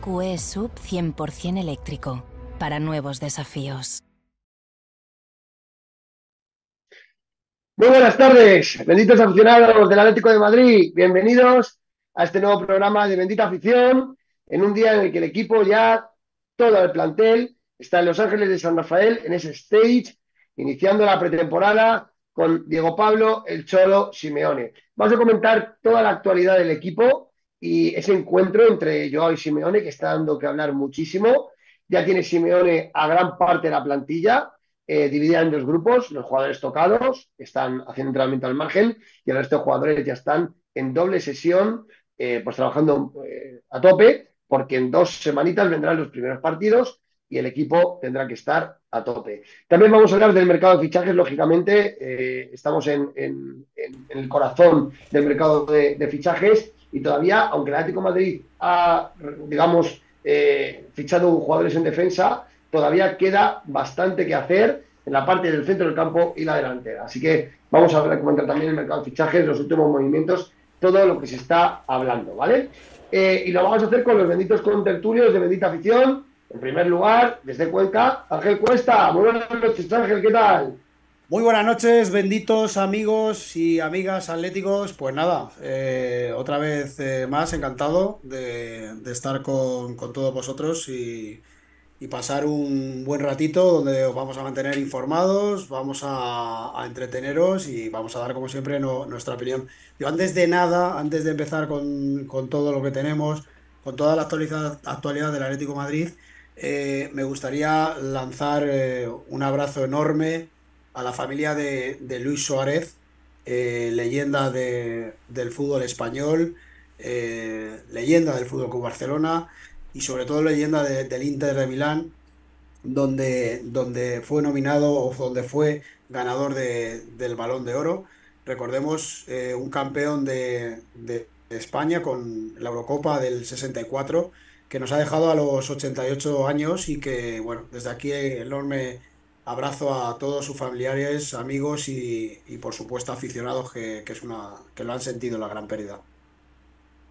EQE Sub 100% eléctrico. Para nuevos desafíos. Muy buenas tardes, benditos aficionados del Atlético de Madrid. Bienvenidos a este nuevo programa de Bendita Afición, en un día en el que el equipo ya, todo el plantel, está en Los Ángeles de San Rafael, en ese stage, iniciando la pretemporada con Diego Pablo, el Cholo, Simeone. Vamos a comentar toda la actualidad del equipo y ese encuentro entre Joao y Simeone, que está dando que hablar muchísimo. Ya tiene Simeone a gran parte de la plantilla, eh, dividida en dos grupos, los jugadores tocados, están haciendo entrenamiento al margen, y el resto de jugadores ya están en doble sesión, eh, pues trabajando eh, a tope, porque en dos semanitas vendrán los primeros partidos y el equipo tendrá que estar a tope. También vamos a hablar del mercado de fichajes, lógicamente, estamos en, el corazón del mercado de fichajes y todavía, aunque el Atlético Madrid ha, digamos, eh, fichado jugadores en defensa, todavía queda bastante que hacer en la parte del centro del campo y la delantera. Así que vamos a ver- comentar también el mercado de fichajes, los últimos movimientos, todo lo que se está hablando, ¿vale? Eh, y lo vamos a hacer con los benditos contertulios de Bendita Afición. En primer lugar, desde Cuenca, Ángel Cuesta. Buenas noches, Ángel, ¿qué tal? Muy buenas noches, benditos amigos y amigas atléticos. Pues nada, eh, otra vez eh, más encantado de, estar con, todos vosotros y, pasar un buen ratito donde os vamos a mantener informados, vamos a, entreteneros y vamos a dar como siempre nuestra opinión. Yo antes de nada, antes de empezar con, todo lo que tenemos, con toda la actualidad, del Atlético Madrid, eh, me gustaría lanzar un abrazo enorme a la familia de, Luis Suárez, eh, leyenda de- del fútbol español, eh, leyenda del Fútbol Club Barcelona y sobre todo leyenda de- del Inter de Milán, donde, donde fue nominado o donde fue ganador de- del Balón de Oro. Recordemos eh, un campeón de, de España con la Eurocopa del 64, que nos ha dejado a los 88 años y que, bueno, desde aquí enorme abrazo a todos sus familiares, amigos y, y, por supuesto aficionados que, que es una, que lo han sentido la gran pérdida.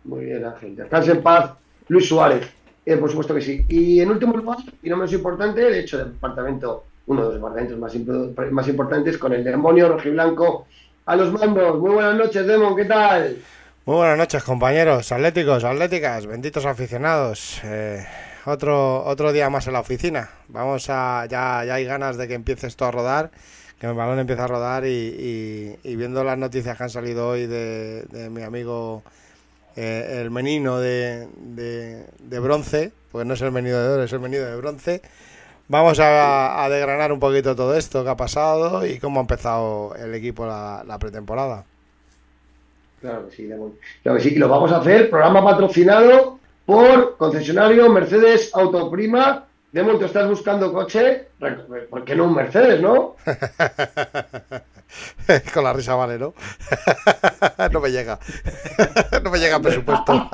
Muy bien, Ángel. Descanse en paz, Luis Suárez. Eh, por supuesto que sí. Y en último lugar, y no menos importante, de hecho, el departamento, uno de los departamentos más, impo- más importantes, con el demonio rojiblanco a los mandos. Muy buenas noches, Demon, ¿qué tal? Muy buenas noches, compañeros atléticos, atléticas, benditos aficionados. Eh, otro, otro día más en la oficina. Vamos a. Ya, ya hay ganas de que empiece esto a rodar, que el balón empiece a rodar y, viendo las noticias que han salido hoy de, mi amigo eh, el menino de, de, bronce, pues no es el menino de oro, es el menino de bronce. Vamos a, a desgranar un poquito todo esto que ha pasado y cómo ha empezado el equipo la, pretemporada. Claro que sí. Claro que sí, lo vamos a hacer. Programa patrocinado por concesionario Mercedes Autoprima. Demon, tú estás buscando coche. ¿Por qué no un Mercedes, no? Con la risa vale, ¿no? no me llega. no me llega el presupuesto.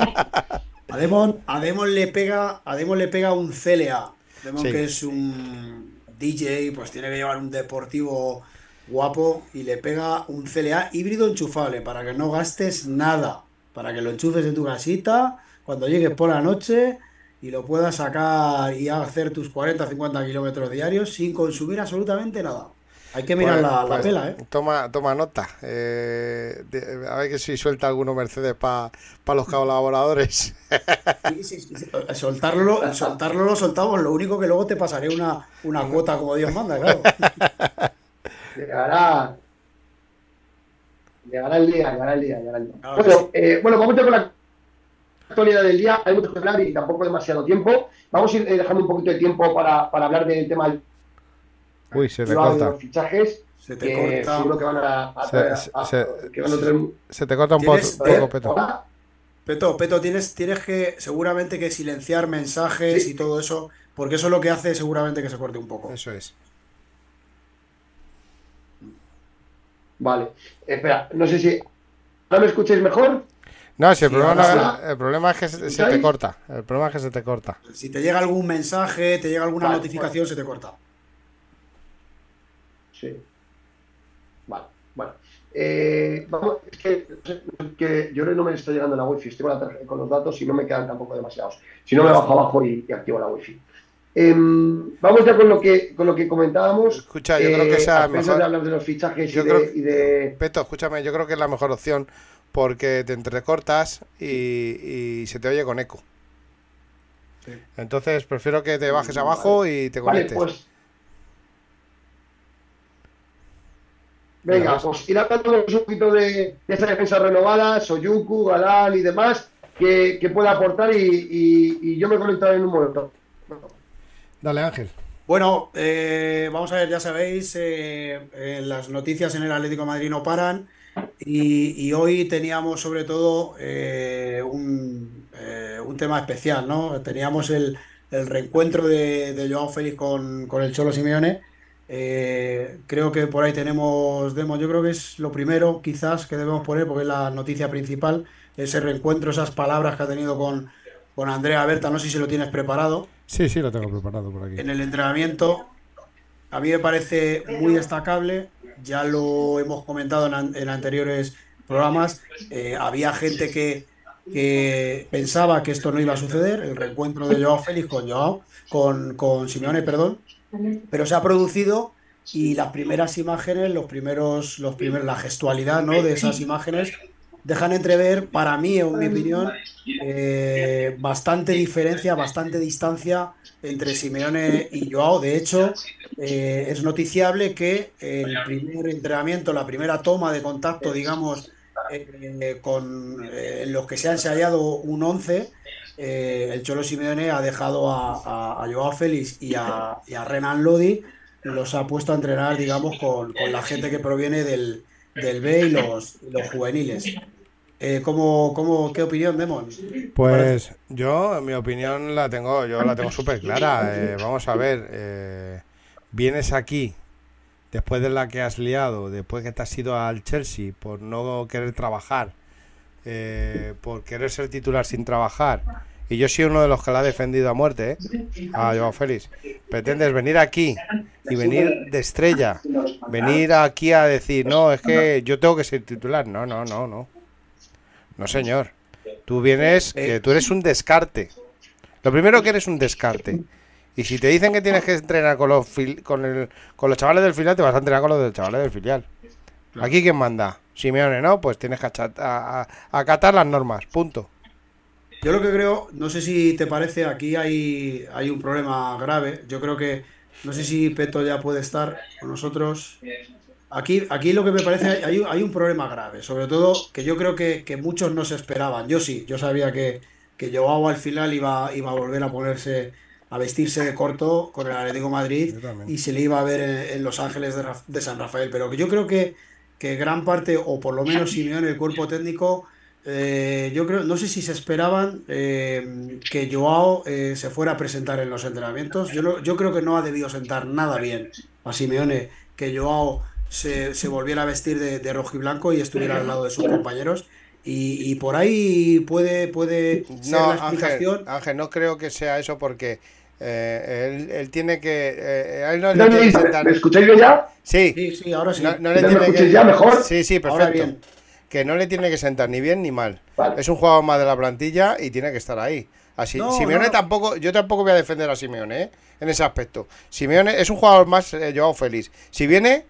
A Demon, a Demon le pega, a Demon le pega un CLA. Demon Sí. que es un DJ, pues tiene que llevar un deportivo guapo y le pega un CLA híbrido enchufable para que no gastes nada, para que lo enchufes en tu casita cuando llegues por la noche y lo puedas sacar y hacer tus 40 50 kilómetros diarios sin consumir absolutamente nada. Hay que mirar Pues- la, la pues pela, ¿eh? Toma, toma nota. Eh, de- a ver que si suelta alguno Mercedes para los colaboradores. Sí, sí, sí. Soltarlo, soltarlo lo soltamos, lo único que luego te pasaré una, una cuota como Dios manda, claro. Llegará. Llegará el día, llegará el día, llegará el día. Claro Bueno, sí. eh, bueno, vamos a con la. Actualidad del día, hay mucho que hablar y tampoco demasiado tiempo. Vamos a ir eh, dejando un poquito de tiempo para, para hablar del tema del Uy, se te de corta. los fichajes. Se te que corta. seguro que van a, a- Se- a- se- a- se- que van a traer un- Se te corta un poco, ¿Tienes- poco, Peto. Hola. Peto, Peto, tienes, tienes que seguramente que silenciar mensajes Sí. y todo eso, porque eso es lo que hace seguramente que se corte un poco. Eso es. Vale. Espera, no sé si. ¿Ahora me escucháis mejor? No, si el, Sí, problema, el problema es que se, se te corta. El problema es que se te corta. Si te llega algún mensaje, te llega alguna Vale, notificación, se te corta. Sí. Vale, bueno. Eh, vamos, es que, que yo creo que no me está llegando la wifi, estoy con, la tarjeta- con los datos y no me quedan tampoco demasiados. Si no, me bajo abajo y, y activo la wifi. Em, vamos ya con lo que, con lo que comentábamos. Escucha, yo creo que Eh, sea a pesar mejor- de hablar de los fichajes Yo y, creo de, que- y de- Peto, escúchame, yo creo que es la mejor opción porque te entrecortas y, y se te oye con eco. Sí. Entonces prefiero que te bajes abajo y te Vale, conectes. pues. Venga, pues ir hablando un poquito de, de esa defensa renovada, Soyuku, Galán y demás, que, que pueda aportar y, y- y yo me conectaré en un momento. Dale, Ángel. Bueno, eh, vamos a ver, ya sabéis, eh, eh, las noticias en el Atlético de Madrid no paran y, y hoy teníamos sobre todo eh, un, eh, un tema especial, ¿no? Teníamos el, el reencuentro de, de Joao Félix con, con el Cholo Simeone. Eh, creo que por ahí tenemos demos, yo creo que es lo primero quizás que debemos poner porque es la noticia principal, ese reencuentro, esas palabras que ha tenido con, con Andrea Berta, no sé si lo tienes preparado Sí, sí, lo tengo preparado por aquí. en el entrenamiento. A mí me parece muy destacable, ya lo hemos comentado en, en anteriores programas, eh, había gente que, pensaba que esto no iba a suceder, el reencuentro de Joao Félix con Joao, con, con Simeone, perdón, pero se ha producido y las primeras imágenes, los primeros, los primeros, la gestualidad, ¿no? de esas imágenes dejan entrever, para mí, en mi opinión, eh, bastante diferencia, bastante distancia entre Simeone y Joao. De hecho, eh, es noticiable que el primer entrenamiento, la primera toma de contacto, digamos, eh, con eh, los que se ha ensayado un 11, eh, el Cholo Simeone ha dejado a, Joao Félix y a, Renan Lodi, los ha puesto a entrenar, digamos, con, con la gente que proviene del, del B y los, los juveniles. Eh, ¿cómo, cómo, ¿Qué opinión, Demon? Pues yo, mi opinión, la tengo, yo la tengo súper clara. Eh, vamos a ver, eh, vienes aquí después de la que has liado, después que te has ido al Chelsea por no querer trabajar, eh, por querer ser titular sin trabajar. Y yo soy uno de los que la ha defendido a muerte, ¿eh? a Joao Félix. Pretendes venir aquí y venir de estrella, venir aquí a decir, no, es que yo tengo que ser titular. No, no, no, no. No, señor. Tú vienes, que tú eres un descarte. Lo primero que eres un descarte. Y si te dicen que tienes que entrenar con los, fil- con, el, con los chavales del filial, te vas a entrenar con los del chavales del filial. Aquí quién manda. Simeone, ¿no? Pues tienes que acatar las normas. Punto. Yo lo que creo, no sé si te parece, aquí hay, hay un problema grave. Yo creo que, no sé si Peto ya puede estar con nosotros. Aquí, aquí lo que me parece, hay, hay un- problema grave. Sobre todo que yo creo que, que muchos no se esperaban. Yo sí, yo sabía que, que Joao al final iba, iba a volver a ponerse, a vestirse de corto con el Atlético de Madrid y se le iba a ver en, en Los Ángeles de, San Rafael. Pero yo creo que, que gran parte, o por lo menos Simeone, el cuerpo técnico, eh, yo creo, no sé si se esperaban eh, que Joao eh, se fuera a presentar en los entrenamientos. Yo, yo creo que no ha debido sentar nada bien a Simeone que Joao se, se volviera a vestir de, de rojo y blanco y estuviera al lado de sus compañeros. Y, y por ahí puede, puede ser No, la Ángel, explicación. Ángel, no creo que sea eso porque eh, él, él tiene que. eh, a él no le ¿Me, tiene que me- sentar- me escucháis bien ya? Sí, Sí, sí, ahora sí. no, no le ¿Ya me tiene que. escucháis ya mejor? Sí, sí, Ahora perfecto. bien. Que no le tiene que sentar ni bien ni mal. Vale. Es un jugador más de la plantilla y tiene que estar ahí. Así, No, Simeone no. tampoco, yo tampoco voy a defender a Simeone, ¿eh? En ese aspecto. Simeone es un jugador más eh, Joao Félix. Si viene,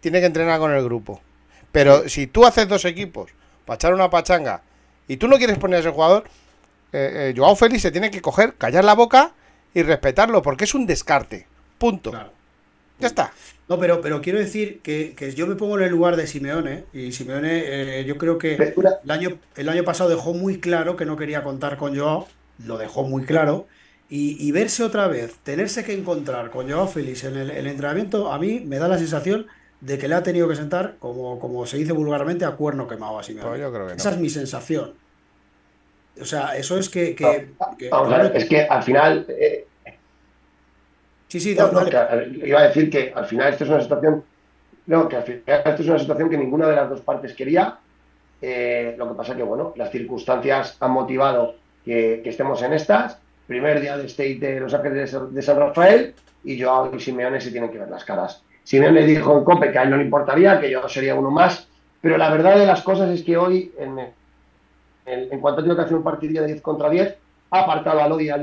tiene que entrenar con el grupo. Pero si tú haces dos equipos para echar una pachanga y tú no quieres poner a ese jugador, eh, eh, Joao Félix se tiene que coger, callar la boca y respetarlo, porque es un descarte. Punto. Claro. Ya está. No, pero, pero quiero decir que, que yo me pongo en el lugar de Simeone y Simeone eh, yo creo que el año, el año pasado dejó muy claro que no quería contar con Joao, lo dejó muy claro, y, y verse otra vez, tenerse que encontrar con Joao Félix en el, el entrenamiento, a mí me da la sensación de que le ha tenido que sentar, como, como se dice vulgarmente, a cuerno quemado a Simeone. Pues yo creo que no. Esa es mi sensación. O sea, eso es que... que- que- Vamos a ver, es que al final, eh, sí, sí, no, que, iba a decir que al final esto es una situación, no, que al final esto es una situación que ninguna de las dos partes quería. Eh, lo que pasa que, bueno, las circunstancias han motivado que, que estemos en estas. Primer día de State de Los Ángeles de San- de San Rafael y Joao y Simeone se tienen que ver las caras. Simeone dijo en COPE que a él no le importaría, que yo sería uno más, pero la verdad de las cosas es que hoy, en, en, en cuanto ha tenido que hacer un partidillo de 10 contra 10, ha apartado a Lodi y a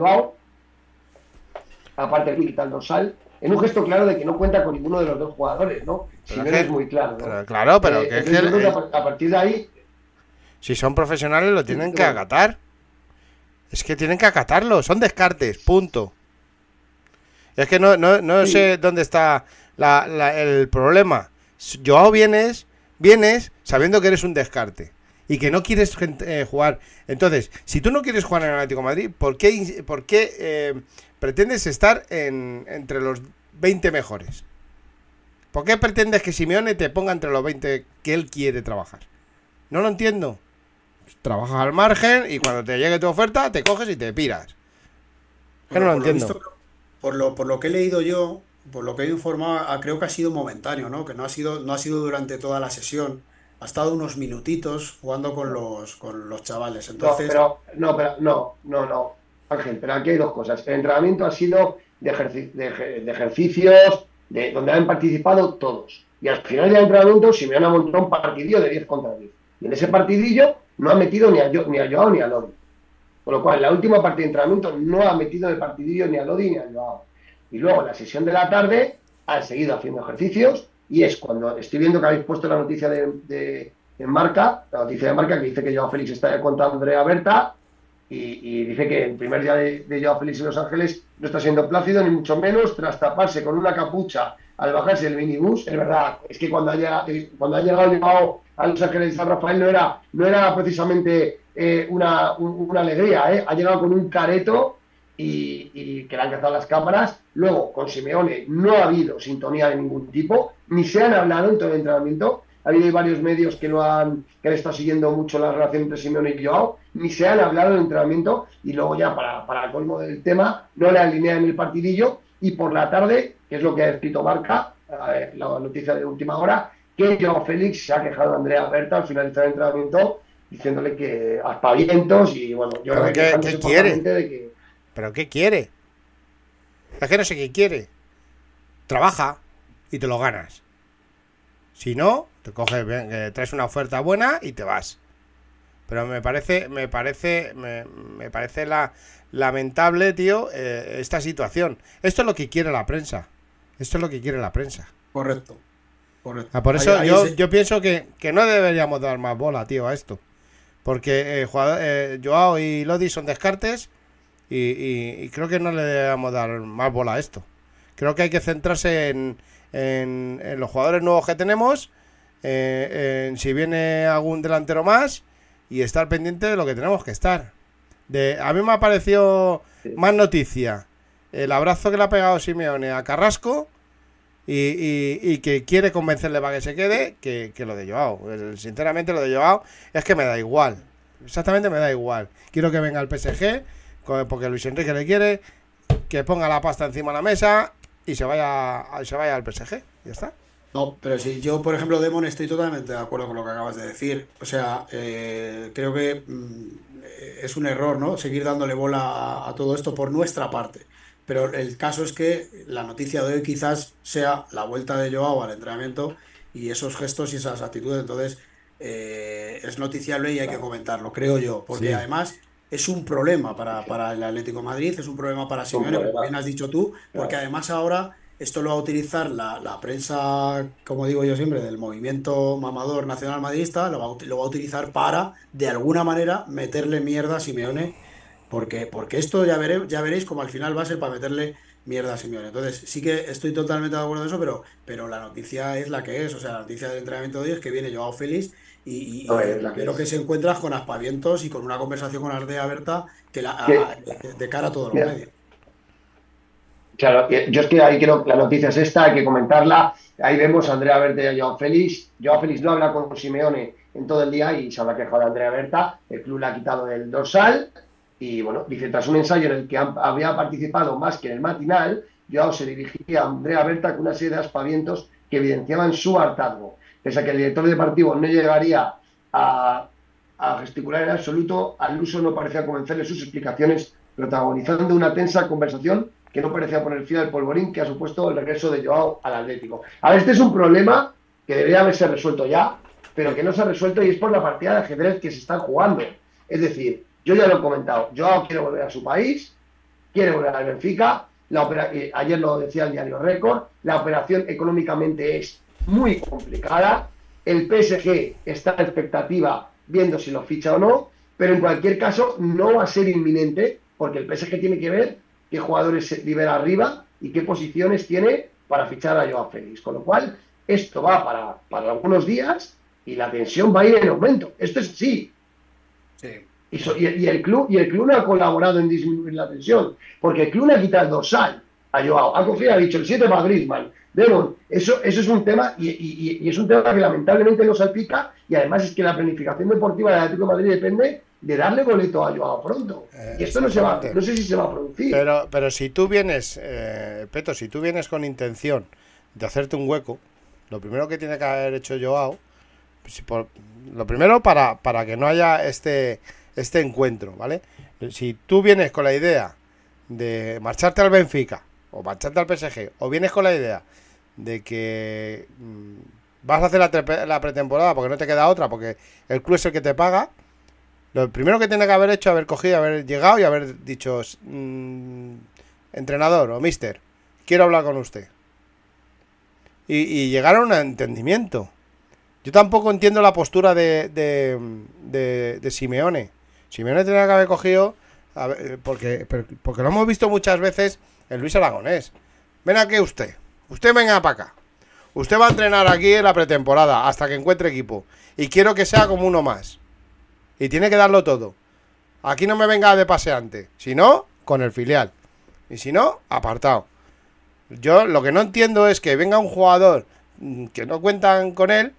aparte de quitar el dorsal, en un gesto claro de que no cuenta con ninguno de los dos jugadores, ¿no? Pero Simeone es muy claro, ¿no? Pero claro, pero Eh, que es que el- a par- a partir de ahí, si son profesionales lo tienen que acatar. Es que tienen que acatarlo, son descartes, punto. Es que no, no, no Sí. sé dónde está la- la- el problema. Joao vienes, vienes sabiendo que eres un descarte y que no quieres eh, jugar. Entonces, si tú no quieres jugar en el Atlético de Madrid, ¿por qué, por qué eh, pretendes estar en, entre los 20 mejores? ¿Por qué pretendes que Simeone te ponga entre los 20 que él quiere trabajar? No lo entiendo. Trabajas al margen y cuando te llegue tu oferta te coges y te piras. Que no lo por entiendo. visto, por, lo, por lo que he leído yo, por lo que he informado, creo que ha sido momentáneo, ¿no? Que no ha sido, no ha sido durante toda la sesión. Ha estado unos minutitos jugando con los, con los chavales. no, Entonces, pero, no, pero, no, no, no, Ángel, pero aquí hay dos cosas. El entrenamiento ha sido de, ejerci- de eje- de ejercicios de, donde han participado todos. Y al final del entrenamiento Simeone ha montado un partidillo de 10 contra 10. Y en ese partidillo no ha metido ni a, Jo- ni a Joao ni a Lodi. Con lo cual, en la última partida de entrenamiento no ha metido el partidillo ni a Lodi ni a Joao. Y luego, la sesión de la tarde, han seguido haciendo ejercicios. Y es cuando estoy viendo que habéis puesto la noticia de, de- en marca, la noticia de marca que dice que Joao Félix está contra Andrea Berta. Y, dice que el primer día de, de Joao Félix en Los Ángeles no está siendo plácido, ni mucho menos, tras taparse con una capucha al bajarse del minibús. Es verdad, es que cuando ha llegado, cuando ha llegado a Los Ángeles de San Rafael no era, no era precisamente eh, una, un- una alegría, ¿eh? ha llegado con un careto y, y que le han cazado las cámaras. Luego, con Simeone no ha habido sintonía de ningún tipo, ni se han hablado en todo el entrenamiento. Ha habido varios medios que no han, que han estado siguiendo mucho la relación entre Simeone y Joao, ni se han hablado en el entrenamiento, y luego ya para, para el colmo del tema, no le alinean el partidillo, y por la tarde, que es lo que ha escrito Marca, eh, la noticia de última hora, que Joao Félix se ha quejado de Andrea Berta al finalizar el entrenamiento, diciéndole que aspavientos, y bueno, yo ¿Pero creo que qué quiere? de que ¿Pero qué quiere? Es que no sé qué quiere. Trabaja y te lo ganas. Si no, te coges, eh, traes una oferta buena y te vas. Pero me parece, me parece, me, me parece la, lamentable, tío, eh, esta situación. Esto es lo que quiere la prensa. Esto es lo que quiere la prensa. correcto. correcto. Ah, por eso ahí yo, yo pienso que, que no deberíamos dar más bola, tío, a esto. Porque eh, jugador- eh, Joao y Lodi son descartes y, y- y creo que no le debemos dar más bola a esto. Creo que hay que centrarse en, en- en los jugadores nuevos que tenemos, eh, en si viene algún delantero más y estar pendiente de lo que tenemos que estar. De, a mí me ha parecido más noticia el abrazo que le ha pegado Simeone a Carrasco y, y- y que quiere convencerle para que se quede que, que lo de Joao. Sinceramente, lo de Joao es que me da igual. Exactamente me da igual. Quiero que venga el PSG, porque Luis Enrique le quiere, que ponga la pasta encima de la mesa y se vaya, se vaya al PSG. Ya está. No, pero sí, yo, por ejemplo, Demon, estoy totalmente de acuerdo con lo que acabas de decir. O sea, eh, creo que mm, es un error, ¿no? Seguir dándole bola a, a todo esto por nuestra parte. Pero el caso es que la noticia de hoy quizás sea la vuelta de Joao al entrenamiento y esos gestos y esas actitudes. Entonces, eh, es noticiable y hay que comentarlo, creo yo. Porque Sí. además es un problema para, para el Atlético de Madrid, es un problema para Simeone, como bien has dicho tú, porque Claro. además ahora esto lo va a utilizar la, la prensa, como digo yo siempre, del movimiento mamador nacional madridista, lo va, a, ut- lo va a utilizar para, de alguna manera, meterle mierda a Simeone, porque, porque esto ya, veré, ya veréis como al final va a ser para meterle mierda a Simeone. Entonces, sí que estoy totalmente de acuerdo en eso, pero, pero la noticia es la que es. O sea, la noticia del entrenamiento de hoy es que viene Joao Félix y, y, es la que creo es. que se encuentras con aspavientos y con una conversación con Ardea Berta que la, a- de, cara a todos los medios. Claro, yo es que ahí creo que la noticia es esta, hay que comentarla. Ahí vemos a Andrea Berta y a Joao Félix. Joao Félix no habla con Simeone en todo el día y se habrá quejado de Andrea Berta. El club le ha quitado el dorsal y bueno, dice, tras un ensayo en el que había participado más que en el matinal, Joao se dirigía a Andrea Berta con una serie de aspavientos que evidenciaban su hartazgo. Pese a que el director deportivo no llegaría a, gesticular en absoluto, al uso no parecía convencerle sus explicaciones, protagonizando una tensa conversación que no parecía poner fin al polvorín que ha supuesto el regreso de Joao al Atlético. A ver, este es un problema que debería haberse resuelto ya, pero que no se ha resuelto y es por la partida de ajedrez que se están jugando. Es decir, yo ya lo he comentado, Joao quiere volver a su país, quiere volver al Benfica, eh, ayer lo decía el diario Récord, la operación económicamente es muy complicada, el PSG está en expectativa viendo si lo ficha o no, pero en cualquier caso no va a ser inminente, porque el PSG tiene que ver qué jugadores se libera arriba y qué posiciones tiene para fichar a Joao Félix. Con lo cual, esto va para, para algunos días y la tensión va a ir en aumento. Esto es así. Sí. Y, so- y- y el club, y el club no ha colaborado en disminuir la tensión, porque el club le ha quitado el dorsal a Joao. Ha cogido, ha dicho el 7 para Griezmann. Demon, eso, eso es un tema, y, y- y es un tema que lamentablemente no salpica, y además es que la planificación deportiva del Atlético de Madrid depende de darle boleto a Joao pronto. Eh, y esto no se va, no sé si se va a producir. Pero, pero si tú vienes, eh, Peto, si tú vienes con intención de hacerte un hueco, lo primero que tiene que haber hecho Joao, por- lo primero para, para que no haya este, este encuentro, ¿vale? Si tú vienes con la idea de marcharte al Benfica o marcharte al PSG, o vienes con la idea de que mm, vas a hacer la, pretemporada porque no te queda otra, porque el club es el que te paga, lo primero que tiene que haber hecho es haber cogido, haber llegado y haber dicho, mm, entrenador o mister, quiero hablar con usted. Y, y llegar a un entendimiento. Yo tampoco entiendo la postura de, de, de- Simeone. Simeone tenía que haber cogido, eh, porque, porque lo hemos visto muchas veces en Luis Aragonés. Ven aquí usted, usted venga para acá. Usted va a entrenar aquí en la pretemporada hasta que encuentre equipo. Y quiero que sea como uno más. Y tiene que darlo todo. Aquí no me venga de paseante. Si no, con el filial. Y si no, apartado. Yo lo que no entiendo es que venga un jugador mm, que no cuentan con él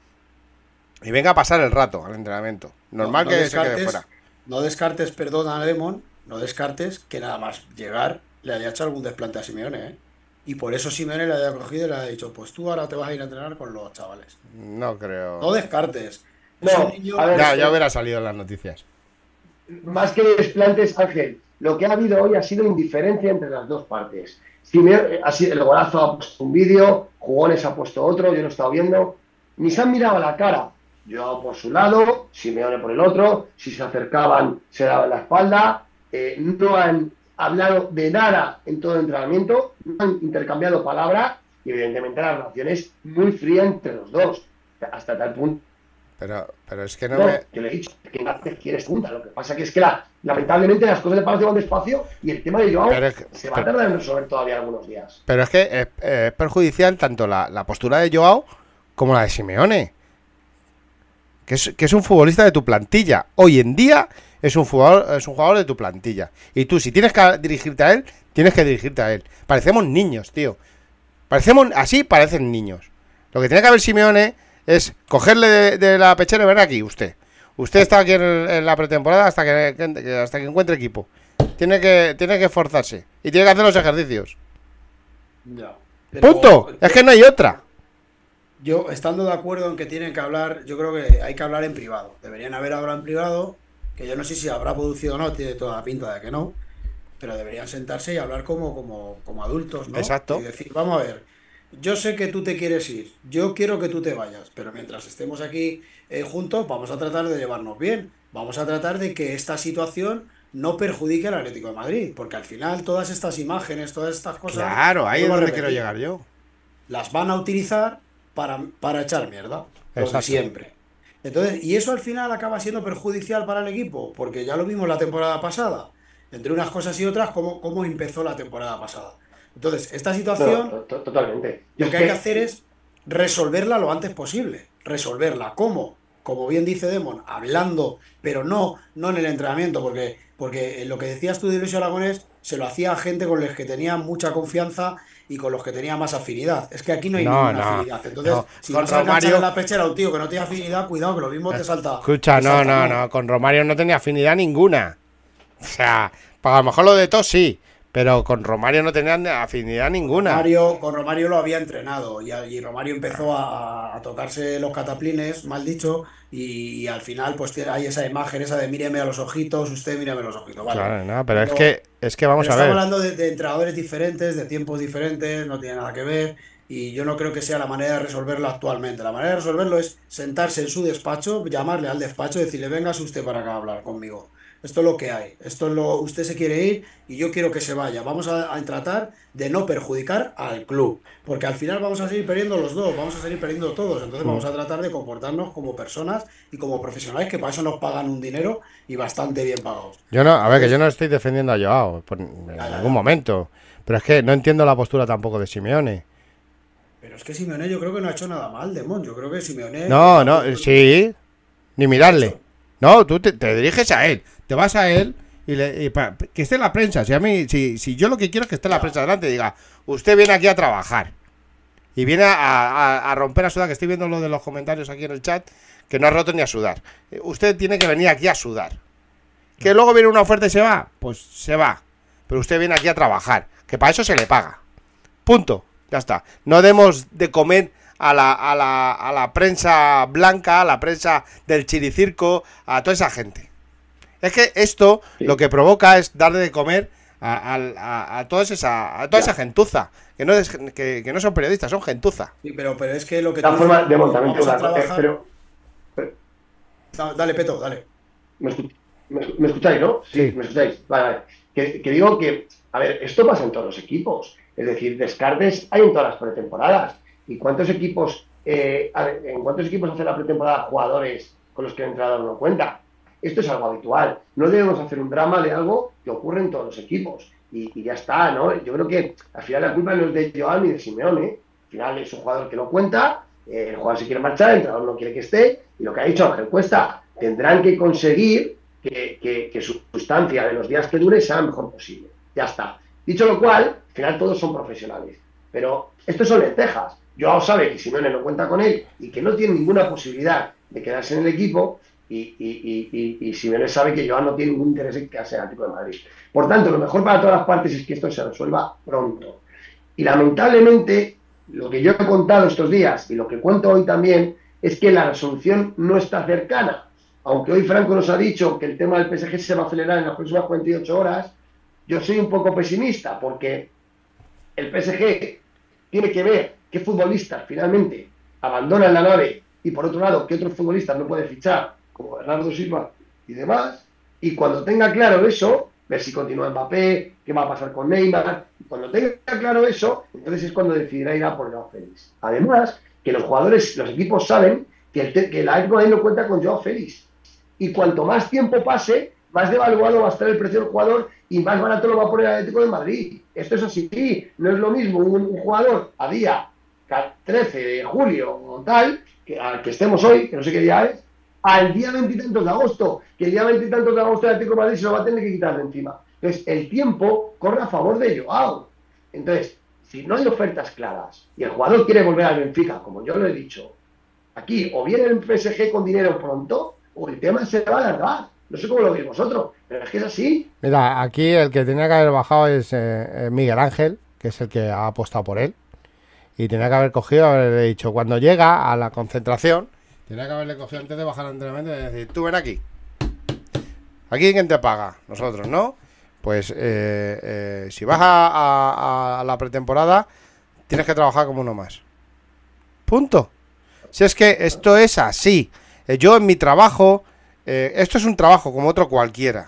y venga a pasar el rato al entrenamiento. Normal No- no que se quede descartes- fuera. No descartes, perdona, Lemon, no descartes que nada más llegar le haya hecho algún desplante a Simeone, ¿eh? Y por eso Simeone le haya cogido y le haya dicho, pues tú ahora te vas a ir a entrenar con los chavales. No creo. No descartes. No, Es un niño- a ver, Ya, ya hubiera salido en las noticias. más que desplantes, Ángel, lo que ha habido hoy ha sido indiferencia entre las dos partes. Simeone, ha sido- el golazo ha puesto un vídeo, Jugones ha puesto otro, yo lo he estado viendo, ni se han mirado a la cara. Yo por su lado, Simeone por el otro, si se acercaban se daban la espalda, eh, no han hablado de nada en todo el entrenamiento, no han intercambiado palabras y evidentemente la relación es muy fría entre los dos, hasta tal punto Pero, pero es que no no, me. yo le he dicho que Mbappé quieres junta. Lo que pasa que es que la, lamentablemente las cosas de Palacio van despacio y el tema de Joao Pero es que- se va a tardar en resolver todavía algunos días. Pero es que es, es perjudicial tanto la, la postura de Joao como la de Simeone. Que es, que es un futbolista de tu plantilla. Hoy en día es un jugador, es un jugador de tu plantilla. Y tú, si tienes que dirigirte a él, tienes que dirigirte a él. Parecemos niños, tío. Parecemos, así parecen niños. Lo que tiene que haber Simeone es cogerle de, de la pechera y ven aquí, usted. Usted está aquí en, la pretemporada hasta que, que- hasta que encuentre equipo. Tiene que, tiene que esforzarse. Y tiene que hacer los ejercicios. Ya. Pero- Punto. Es que no hay otra. Yo, estando de acuerdo en que tienen que hablar, yo creo que hay que hablar en privado. Deberían haber hablado en privado, que yo no sé si habrá producido o no, tiene toda la pinta de que no, pero deberían sentarse y hablar como, como, como adultos, ¿no? Exacto. Y decir, vamos a ver, yo sé que tú te quieres ir, yo quiero que tú te vayas, pero mientras estemos aquí eh, juntos, vamos a tratar de llevarnos bien, vamos a tratar de que esta situación no perjudique al Atlético de Madrid, porque al final todas estas imágenes, todas estas cosas... Claro, ahí es donde quiero llegar yo. las van a utilizar para, para echar mierda. Los de Exacto. siempre. Entonces, y eso al final acaba siendo perjudicial para el equipo, porque ya lo vimos la temporada pasada. Entre unas cosas y otras, cómo, cómo empezó la temporada pasada. Entonces, esta situación, to- to- totalmente. lo que hay que hacer es resolverla lo antes posible. Resolverla. ¿Cómo? Como bien dice Demon, hablando, pero no, no en el entrenamiento, porque, porque lo que decías tú de Luis Aragonés se lo hacía a gente con los que tenía mucha confianza y con los que tenía más afinidad. Es que aquí no hay No, ninguna no, afinidad. Entonces, no. si Con vas a Romario- en la pechera a un tío que no tiene afinidad, cuidado, que lo mismo te salta. Escucha, te no, salta, no, no, con Romario no tenía afinidad ninguna. O sea, pues a lo mejor lo de todos sí, pero con Romario no tenía afinidad ninguna. Romario, con Romario lo había entrenado y, y Romario empezó a, a tocarse los cataplines, mal dicho, y, y al final pues tiene- hay esa imagen esa de míreme a los ojitos, usted míreme a los ojitos. Vale. Claro, no, pero es que, es que vamos a estamos ver. hablando de, de entrenadores diferentes, de tiempos diferentes, no tiene nada que ver. Y yo no creo que sea la manera de resolverlo actualmente. La manera de resolverlo es sentarse en su despacho, llamarle al despacho y decirle, véngase usted para acá a hablar conmigo. Esto es lo que hay. Esto es lo, usted se quiere ir y yo quiero que se vaya. Vamos a, a tratar de no perjudicar al club. Porque al final vamos a seguir perdiendo los dos, vamos a seguir perdiendo todos. Entonces vamos a tratar de comportarnos como personas y como profesionales que para eso nos pagan un dinero y bastante bien pagados. Yo no, a ver, que yo no estoy defendiendo a Joao por- en ya, ya. momento. Pero es que no entiendo la postura tampoco de Simeone. Pero es que Simeone yo creo que no ha hecho nada mal, Demon. Yo creo que Simeone... No, no, sí. Ni mirarle. No, tú te, te diriges a él. Te vas a él y, le, y que esté en la prensa. Si, a mí, si, si yo lo que quiero es que esté en la prensa delante y diga, usted viene aquí a trabajar. Y viene a, a- a romper a sudar, que estoy viendo lo de los comentarios aquí en el chat, que no ha roto ni a sudar. Eh, Usted tiene que venir aquí a sudar. Que luego viene una oferta y se va, pues se va. Pero usted viene aquí a trabajar, que para eso se le paga. Punto. Ya está. No demos de comer a la, a la, a la prensa blanca, a la prensa del chiricirco, a toda esa gente. Es que esto Sí. lo que provoca es darle de comer a, a, a- a toda esa, a toda Ya. esa gentuza. Que no, es, que, que no son periodistas, son gentuza. Sí, pero, pero es que lo que formas, dices, de eh, trabajar- pero, pero- Da- Dale, Peto, dale. ¿me, escu- me escu- me escucháis, no? Sí. me escucháis. Vale, vale. Que, que digo que, a ver, esto pasa en todos los equipos. Es decir, descartes hay en todas las pretemporadas. ¿Y cuántos equipos, eh, ver, en cuántos equipos hace la pretemporada jugadores con los que el entrenador no cuenta? Esto es algo habitual. No debemos hacer un drama de algo que ocurre en todos los equipos. Y, ya está, ¿no? Yo creo que al final la culpa no es de Joan ni de Simeone. Al final es un jugador que no cuenta, eh, el jugador se quiere marchar, el entrenador no quiere que esté. Y lo que ha dicho Ángel Cuesta, tendrán que conseguir que, que- que su sustancia de los días que dure sea lo mejor posible. Ya está. Dicho lo cual, al final todos son profesionales. Pero estos son lentejas. Joao sabe que Simeone no cuenta con él y que no tiene ninguna posibilidad de quedarse en el equipo. Y, y, y, y, Simeone sabe que Joao no tiene ningún interés en quedarse en Atlético de Madrid. Por tanto, lo mejor para todas las partes es que esto se resuelva pronto. Y lamentablemente, lo que yo he contado estos días y lo que cuento hoy también es que la resolución no está cercana. Aunque hoy Franco nos ha dicho que el tema del PSG se va a acelerar en las próximas 48 horas, yo soy un poco pesimista porque el PSG tiene que ver qué futbolistas finalmente abandonan la nave y por otro lado qué otros futbolistas no puede fichar, como Bernardo Silva y demás. Y cuando tenga claro eso, ver si continúa Mbappé, qué va a pasar con Neymar. Cuando tenga claro eso, entonces es cuando decidirá ir a por Joao Félix. Además, que los jugadores, los equipos saben que el, que Madrid no cuenta con Joao Félix. Y cuanto más tiempo pase, más devaluado va a estar el precio del jugador y más barato lo va a poner el Atlético de Madrid. Esto es así, no es lo mismo un, jugador a día ca- 13 de julio o tal, que al que estemos hoy, que no sé qué día es, al día veintitantos de agosto, que el día veintitantos de agosto el Atlético Madrid se lo va a tener que quitar de encima. Entonces, el tiempo corre a favor de Joao. Entonces, si no hay ofertas claras y el jugador quiere volver al Benfica, como yo lo he dicho, aquí o viene el PSG con dinero pronto, o el tema se va a alargar. No sé cómo lo veis vosotros, pero es que es así. Mira, aquí el que tenía que haber bajado es eh, eh, Miguel Ángel, que es el que ha apostado por él. Y tenía que haber cogido, haberle dicho, cuando llega a la concentración, tenía que haberle cogido antes de bajar al entrenamiento y decir, tú ven aquí. ¿Aquí quién te paga? Nosotros, ¿no? Pues eh, eh, si vas a, la pretemporada, tienes que trabajar como uno más. Punto. Si es que esto es así. Eh, Yo en mi trabajo, esto es un trabajo como otro cualquiera.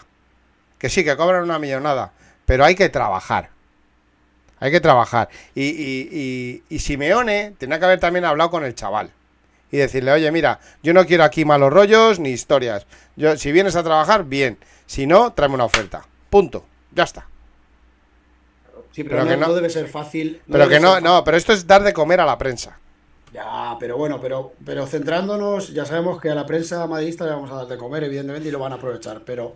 Que sí, que cobran una millonada, pero hay que trabajar. Hay que trabajar. Y, y, y, y Simeone tenía que haber también hablado con el chaval. Y decirle, oye, mira, yo no quiero aquí malos rollos ni historias. Yo, si vienes a trabajar, bien. Si no, tráeme una oferta. Punto. Ya está. Sí, pero, Pero no, que no- no debe ser fácil. Pero que no, no, pero esto es dar de comer a la prensa. Ya, pero bueno, pero, pero centrándonos, ya sabemos que a la prensa madridista le vamos a dar de comer, evidentemente, y lo van a aprovechar, pero,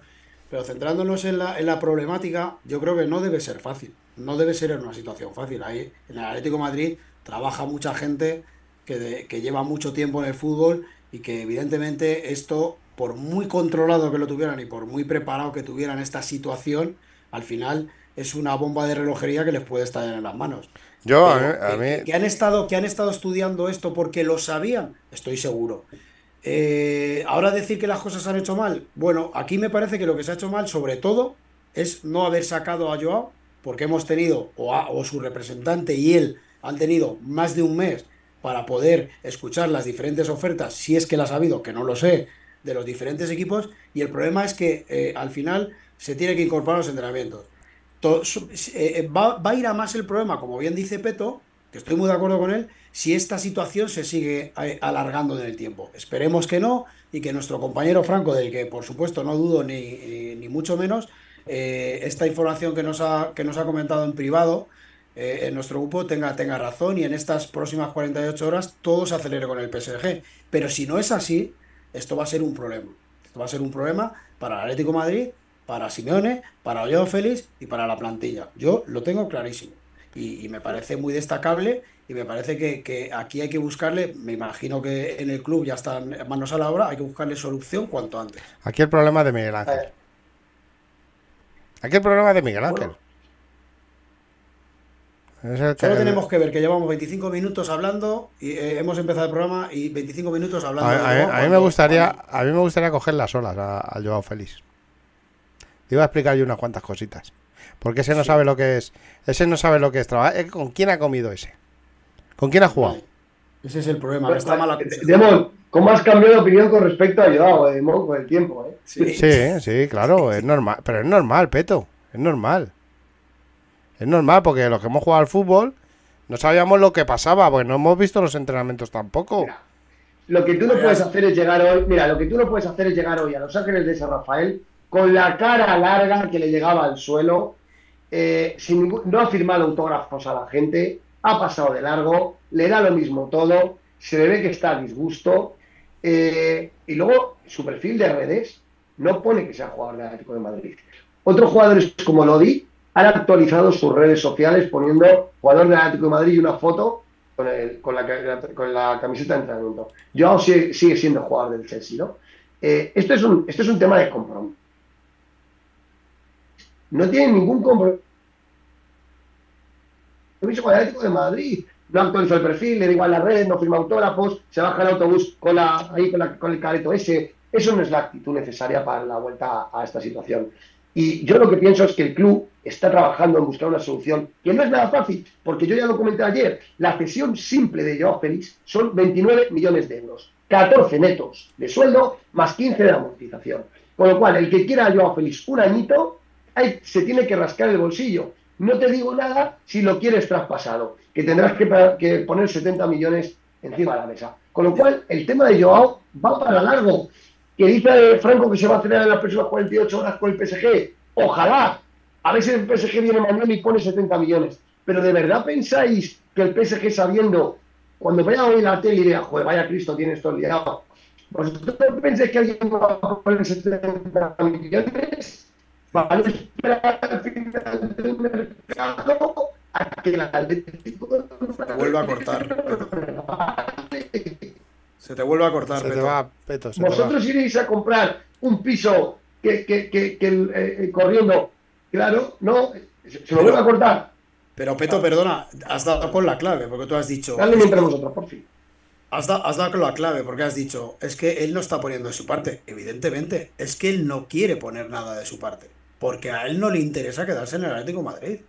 pero centrándonos en la, en la problemática, yo creo que no debe ser fácil, no debe ser en una situación fácil. Ahí en el Atlético de Madrid trabaja mucha gente que, de- que lleva mucho tiempo en el fútbol y que evidentemente esto, por muy controlado que lo tuvieran y por muy preparado que tuvieran esta situación, al final es una bomba de relojería que les puede estallar en las manos. Yo, a mí, a que- mí- que, que han estado, que han estado estudiando esto porque lo sabían, estoy seguro. Eh, ahora decir que las cosas se han hecho mal, bueno, aquí me parece que lo que se ha hecho mal, sobre todo, es no haber sacado a Joao, porque hemos tenido, o, a- o su representante y él han tenido más de un mes para poder escuchar las diferentes ofertas, si es que las ha habido, que no lo sé, de los diferentes equipos, y el problema es que eh, al final se tiene que incorporar los entrenamientos eh, eh, va, a ir a más el problema, como bien dice Peto, que estoy muy de acuerdo con él, si esta situación se sigue alargando en el tiempo. Esperemos que no y que nuestro compañero Franco, del que por supuesto no dudo ni, ni- mucho menos, esta información que nos ha, que nos ha comentado en privado eh, en nuestro grupo tenga, tenga razón y en estas próximas 48 horas todo se acelere con el PSG. Pero si no es así, esto va a ser un problema. Esto va a ser un problema para el Atlético de Madrid, para Simeone, para Joao Félix y para la plantilla. Yo lo tengo clarísimo. Y, y me parece muy destacable y me parece que, que aquí hay que buscarle, me imagino que en el club ya están manos a la obra, hay que buscarle solución cuanto antes. aquí el problema de Miguel Ángel. Aquí el problema de Miguel Ángel. Bueno. Que- Solo tenemos que ver que llevamos 25 minutos hablando y eh, hemos empezado el programa y 25 minutos a, hablando a- a mí me gustaría, a mí me gustaría coger las olas al Joao Félix. Te iba a explicar yo unas cuantas cositas. Porque ese no sabe lo que es. Ese no sabe lo que es trabajar. Eh, ¿Con quién ha comido ese? ¿Con quién ha jugado? Ese es el problema, que está mal aconsejado. Demon, ¿cómo has cambiado de opinión con respecto a Joao, eh, Demon, con el tiempo? Eh? Sí. Sí, sí, claro, es normal. Pero es normal, Peto. Es normal. Es normal porque los que hemos jugado al fútbol no sabíamos lo que pasaba, porque no hemos visto los entrenamientos tampoco. Lo que tú no puedes hacer es llegar hoy, mira, lo que tú no puedes hacer es llegar hoy a Los Ángeles de San Rafael con la cara larga que le llegaba al suelo, eh, sin ningún- no ha firmado autógrafos a la gente, ha pasado de largo, le da lo mismo todo, se le ve que está a disgusto, eh, y luego su perfil de redes no pone que sea jugador del Atlético de Madrid. Otros jugadores como Lodi han actualizado sus redes sociales poniendo jugador del Atlético de Madrid y una foto con, el- con la, con la camiseta de entrenamiento. Joao sigue, sigue siendo jugador del Chelsea, ¿no? Eh, esto, es un, esto es un tema de compromiso. No tiene ningún compromiso con el Atlético de Madrid. No actualiza el perfil, le da igual las redes, no firma autógrafos, se baja el autobús con, la, ahí con, la- con el careto ese. Eso no es la actitud necesaria para la vuelta a esta situación. Y yo lo que pienso es que el club está trabajando en buscar una solución que no es nada fácil, porque yo ya lo comenté ayer, la cesión simple de Joao Félix son 29 millones de euros, 14 netos de sueldo más 15 de amortización. Con lo cual, el que quiera a Joao Félix un añito, ahí se tiene que rascar el bolsillo. No te digo nada si lo quieres traspasado, que tendrás que, que poner 70 millones encima de la mesa. Con lo cual, el tema de Joao va para largo. Que dice Franco que se va a acelerar en las próximas 48 horas con el PSG. Ojalá. A ver si el PSG viene mañana y pone 70 millones. Pero ¿de verdad pensáis que el PSG sabiendo, cuando vaya hoy la tele y diga, joder, vaya Cristo, tiene esto liado? ¿Vosotros pensáis que alguien va a poner 70 millones? ¿Van a esperar al final del mercado a que el Atlético vuelve a cortar. Se te vuelve a cortar, Se te Peto. va, Peto, se te va. Vosotros iréis a comprar un piso que, que, que, eh, eh, corriendo, claro, no, se, se lo vuelve a cortar. Pero Peto, perdona, has dado con la clave, porque tú has dicho. Dale mientras vosotros, por fin. Has, da- has dado con la clave, porque has dicho, es que él no está poniendo de su parte. Evidentemente, es que él no quiere poner nada de su parte. Porque a él no le interesa quedarse en el Atlético de Madrid.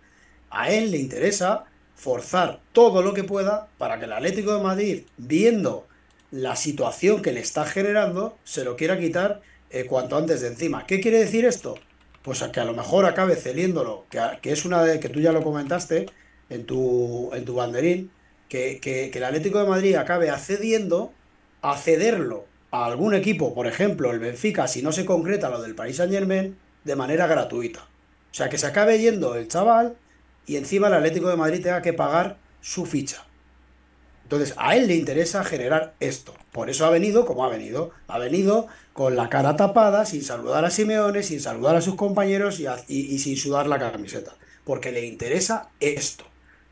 A él le interesa forzar todo lo que pueda para que el Atlético de Madrid, viendo la situación que le está generando, se lo quiera quitar eh, cuanto antes de encima. ¿Qué quiere decir esto? Pues a que a lo mejor acabe cediéndolo, que, que es una de que tú ya lo comentaste en tu, en tu banderín, que, que- que el Atlético de Madrid acabe accediendo a cederlo a algún equipo, por ejemplo, el Benfica, si no se concreta lo del Paris Saint Germain, de manera gratuita. O sea, que se acabe yendo el chaval y encima el Atlético de Madrid tenga que pagar su ficha. Entonces, a él le interesa generar esto. Por eso ha venido como ha venido. Ha venido con la cara tapada, sin saludar a Simeone, sin saludar a sus compañeros y, a- y- y sin sudar la camiseta. Porque le interesa esto.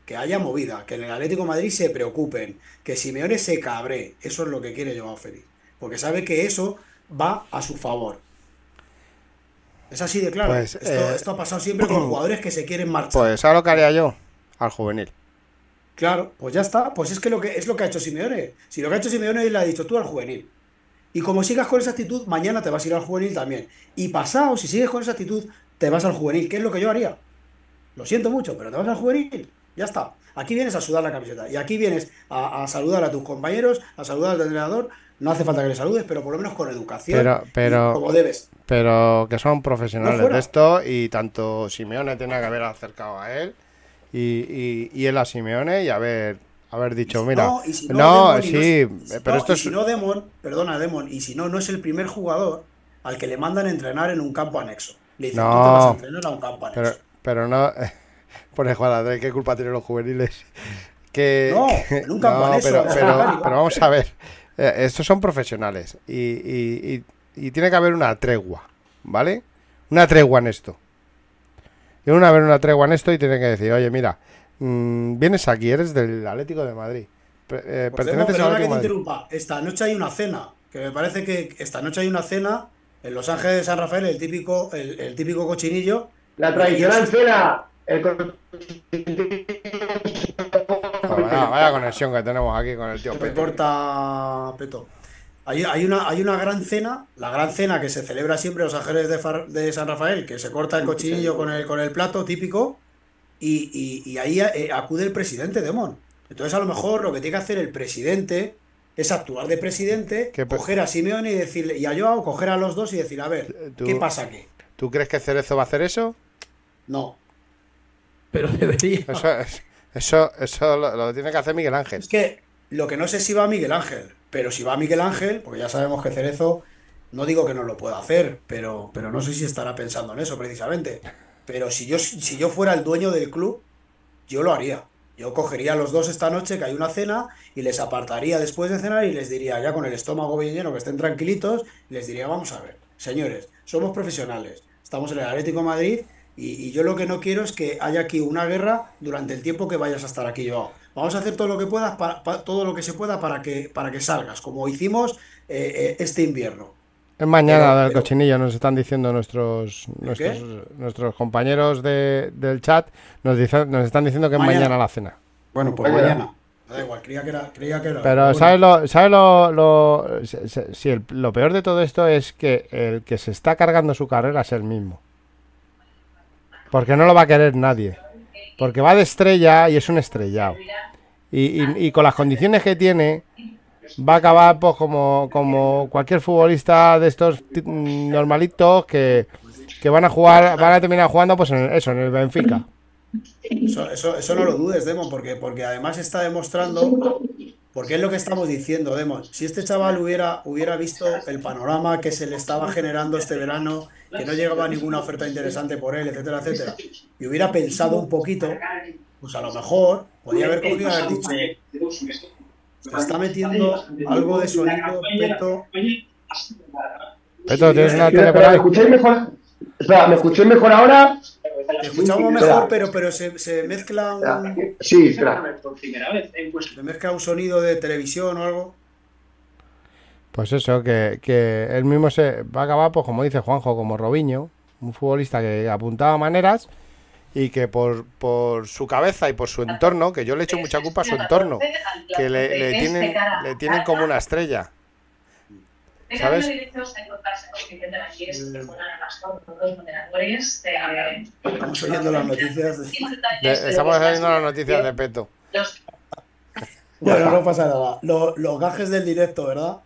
Que haya movida, que en el Atlético de Madrid se preocupen, que Simeone se cabre. Eso es lo que quiere Joao Félix. Porque sabe que eso va a su favor. Es así de claro. Pues, esto, eh, esto ha pasado siempre con jugadores que se quieren marchar. Pues ¿sabes lo que haría yo? Al juvenil. Claro, pues ya está. Pues es que, lo que es lo que ha hecho Simeone. Si lo que ha hecho Simeone le ha dicho tú al juvenil. Y como sigas con esa actitud, mañana te vas a ir al juvenil también. Y pasado, si sigues con esa actitud, te vas al juvenil, que es lo que yo haría. Lo siento mucho, pero te vas al juvenil. Ya está. Aquí vienes a sudar la camiseta. Y aquí vienes a, a saludar a tus compañeros, a saludar al entrenador. No hace falta que le saludes, pero por lo menos con educación. Pero- como debes. Pero que son profesionales No de esto y tanto Simeone tenía que haber acercado a él y, y, y él a Simeone y haber, haber dicho, mira, no, y si no, no, Demon, y no sí, es- si pero esto es... si no, Demon, perdona, Demon, y si no, no es el primer jugador al que le mandan a entrenar en un campo anexo. Le dicen, No. tú te vas a entrenar a un campo anexo. Pero, pero no... Pone Juan Andrés, ¿qué culpa tienen los juveniles? Que, No, que- en un campo anexo, pero, pero, pero vamos a ver. Eh, estos son profesionales y- y- y tiene que haber una tregua, ¿vale? Una tregua en esto. Tiene que haber una tregua en esto y tiene que decir, oye, mira, mm, vienes aquí, eres del Atlético de Madrid. Eh, Pues, perteneces que te interrumpa. Esta noche hay una cena, que me parece que esta noche hay una cena en Los Ángeles de San Rafael, el típico, el, el típico cochinillo. La tradicional cena. El co- Vaya, vaya conexión que tenemos aquí con el tío No me Pepe. importa, Peto. Hay, hay una, hay una gran cena, la gran cena que se celebra siempre en Los Ángeles de, Far- de San Rafael, que se corta el cochinillo con el, con el plato típico, y, y- y ahí eh, acude el presidente Demon. Entonces, a lo mejor lo que tiene que hacer el presidente es actuar de presidente, ¿Qué pre- coger a Simeone y decirle, y a Joao, coger a los dos y decir, a ver, ¿qué pasa aquí? ¿Tú crees que Cerezo va a hacer eso? No. Pero debería. Eso, es- eso, eso lo, lo tiene que hacer Miguel Ángel. Es que lo que no sé si va Miguel Ángel, pero si va Miguel Ángel, porque ya sabemos que Cerezo, no digo que no lo pueda hacer, pero, pero no sé si estará pensando en eso precisamente. Pero si yo, si yo fuera el dueño del club, yo lo haría. Yo cogería a los dos esta noche, que hay una cena, y les apartaría después de cenar y les diría, ya con el estómago bien lleno, que estén tranquilitos, les diría, vamos a ver, señores, somos profesionales, estamos en el Atlético Madrid, y, y yo lo que no quiero es que haya aquí una guerra durante el tiempo que vayas a estar aquí yo. Vamos a hacer todo lo que puedas, pa- pa- todo lo que se pueda para que, para que salgas, como hicimos eh, eh, este invierno. Es mañana Pero- del pero- cochinillo, nos están diciendo nuestros nuestros, nuestros compañeros de- del chat, nos, dicen, nos están diciendo que es Mañana. mañana la cena. Bueno, pues Mañana. mañana. Da igual, creía que era. Creía que era Pero bueno. ¿sabes lo, sabes lo, lo- si el- lo peor de todo esto es que el que se está cargando su carrera es el mismo? Porque no lo va a querer nadie. Porque va de estrella y es un estrellado. Y, con las condiciones que tiene, va a acabar pues como, como cualquier futbolista de estos mm, normalitos que, que van a jugar, van a terminar jugando pues en el- eso, en el Benfica. Eso, eso, eso no lo dudes, Demon, porque, porque además está demostrando, porque es lo que estamos diciendo, Demon. Si este chaval hubiera, hubiera visto el panorama que se le estaba generando este verano, que no llegaba ninguna oferta interesante por él, etcétera, etcétera, y hubiera pensado un poquito, pues a lo mejor podría haber cogido y haber dicho, se está metiendo algo de sonido, peto. Peto, ¿tienes una tele por espera, ¿Me ahí? escucháis mejor? Espera, ¿me escucháis mejor ahora? Te escuchamos mejor, pero, pero se, se mezcla un, Sí, espera. se mezcla un sonido de televisión o algo. Pues eso, que, que él mismo se va a acabar, pues como dice Juanjo, como Robinho, un futbolista que apuntaba maneras y que por, por su cabeza y por su entorno, que yo le echo mucha culpa a su entorno, que le, le tienen, le tienen como una estrella. ¿Sabes? Estamos oyendo las noticias. de- De- estamos viendo las noticias de Peto. Bueno, no pasa nada. Lo- los gajes del directo, ¿verdad?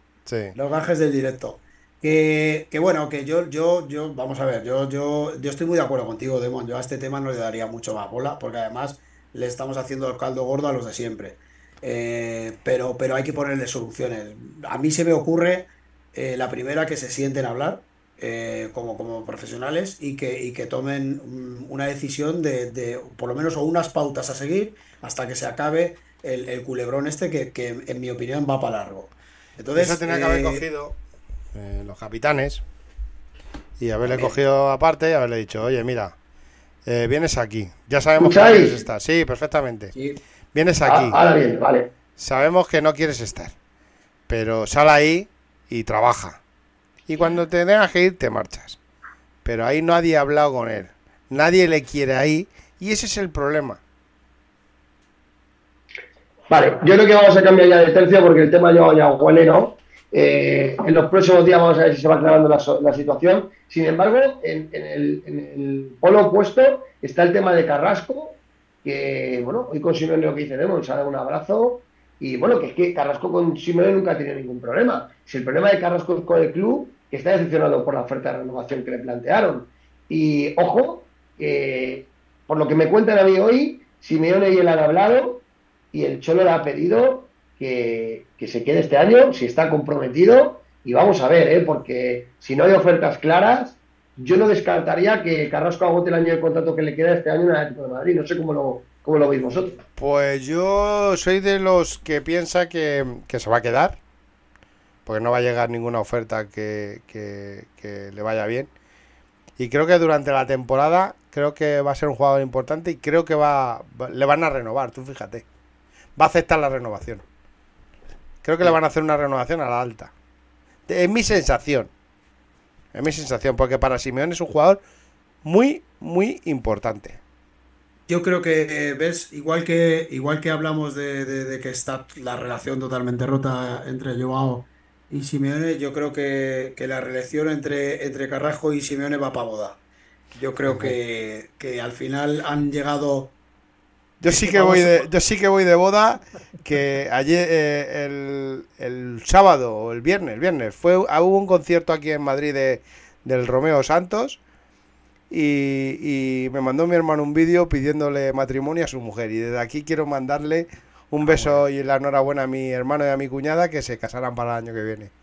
Los gajes del directo. Que, que bueno, que yo, yo, yo, vamos a ver, yo, yo, yo estoy muy de acuerdo contigo, Demon. Yo a este tema no le daría mucho más bola, porque además le estamos haciendo el caldo gordo a los de siempre. Eh, pero, pero hay que ponerle soluciones. A mí se me ocurre eh, la primera que se sienten a hablar, eh, como, como profesionales y que, y que tomen mm, una decisión de, de, por lo menos, o unas pautas a seguir hasta que se acabe el, el culebrón este que, que, en mi opinión, va para largo. Entonces, Eso tenía que haber eh, cogido eh, los capitanes y haberle También. cogido aparte y haberle dicho, oye, mira, eh, vienes aquí. Ya sabemos que no quieres estar. Sí, perfectamente. sí, Vienes Ah, aquí. ahora bien, vale. Sabemos que no quieres estar. Pero sal ahí y trabaja. Y cuando te tengas que ir, te marchas. Pero ahí nadie ha hablado con él. Nadie le quiere ahí. Y ese es el problema. Vale, yo creo que vamos a cambiar ya de tercio porque el tema ya, ya huele, ¿no? Eh, en los próximos días vamos a ver si se va aclarando la, la situación. Sin embargo, en, en el, en el polo opuesto está el tema de Carrasco, que, bueno, hoy con Simeone lo que dice Demo, nos ha dado un abrazo. Y bueno, que es que Carrasco con Simeone nunca ha tenido ningún problema. Si el problema de Carrasco es con el club, que está decepcionado por la oferta de renovación que le plantearon. Y ojo, que por lo que me cuentan a mí hoy, Simeone y él han hablado y el Cholo le ha pedido que, que se quede este año, si está comprometido, y vamos a ver, ¿eh? porque si no hay ofertas claras, yo no descartaría que Carrasco agote el año de contrato que le queda este año en el Atlético de Madrid, no sé cómo lo, cómo lo veis vosotros. Pues yo soy de los que piensa que, que se va a quedar. Porque no va a llegar ninguna oferta que, que- que le vaya bien. Y creo que durante la temporada, creo que va a ser un jugador importante y creo que va, le van a renovar, tú fíjate. Va a aceptar la renovación. Creo que le van a hacer una renovación a la alta. Es mi sensación. Es mi sensación, porque para Simeone es un jugador muy, muy importante. Yo creo que, eh, ves, igual que, igual que hablamos de, de- de que está la relación totalmente rota entre Joao y Simeone, yo creo que, que la relación entre, entre Carrasco y Simeone va para boda. Yo creo que, que al final han llegado. Yo sí que voy de, yo sí que voy de boda, que ayer eh, el, el sábado o el viernes, el viernes fue ah, hubo un concierto aquí en Madrid de, del Romeo Santos y, y me mandó mi hermano un vídeo pidiéndole matrimonio a su mujer y desde aquí quiero mandarle un beso y la enhorabuena a mi hermano y a mi cuñada que se casarán para el año que viene.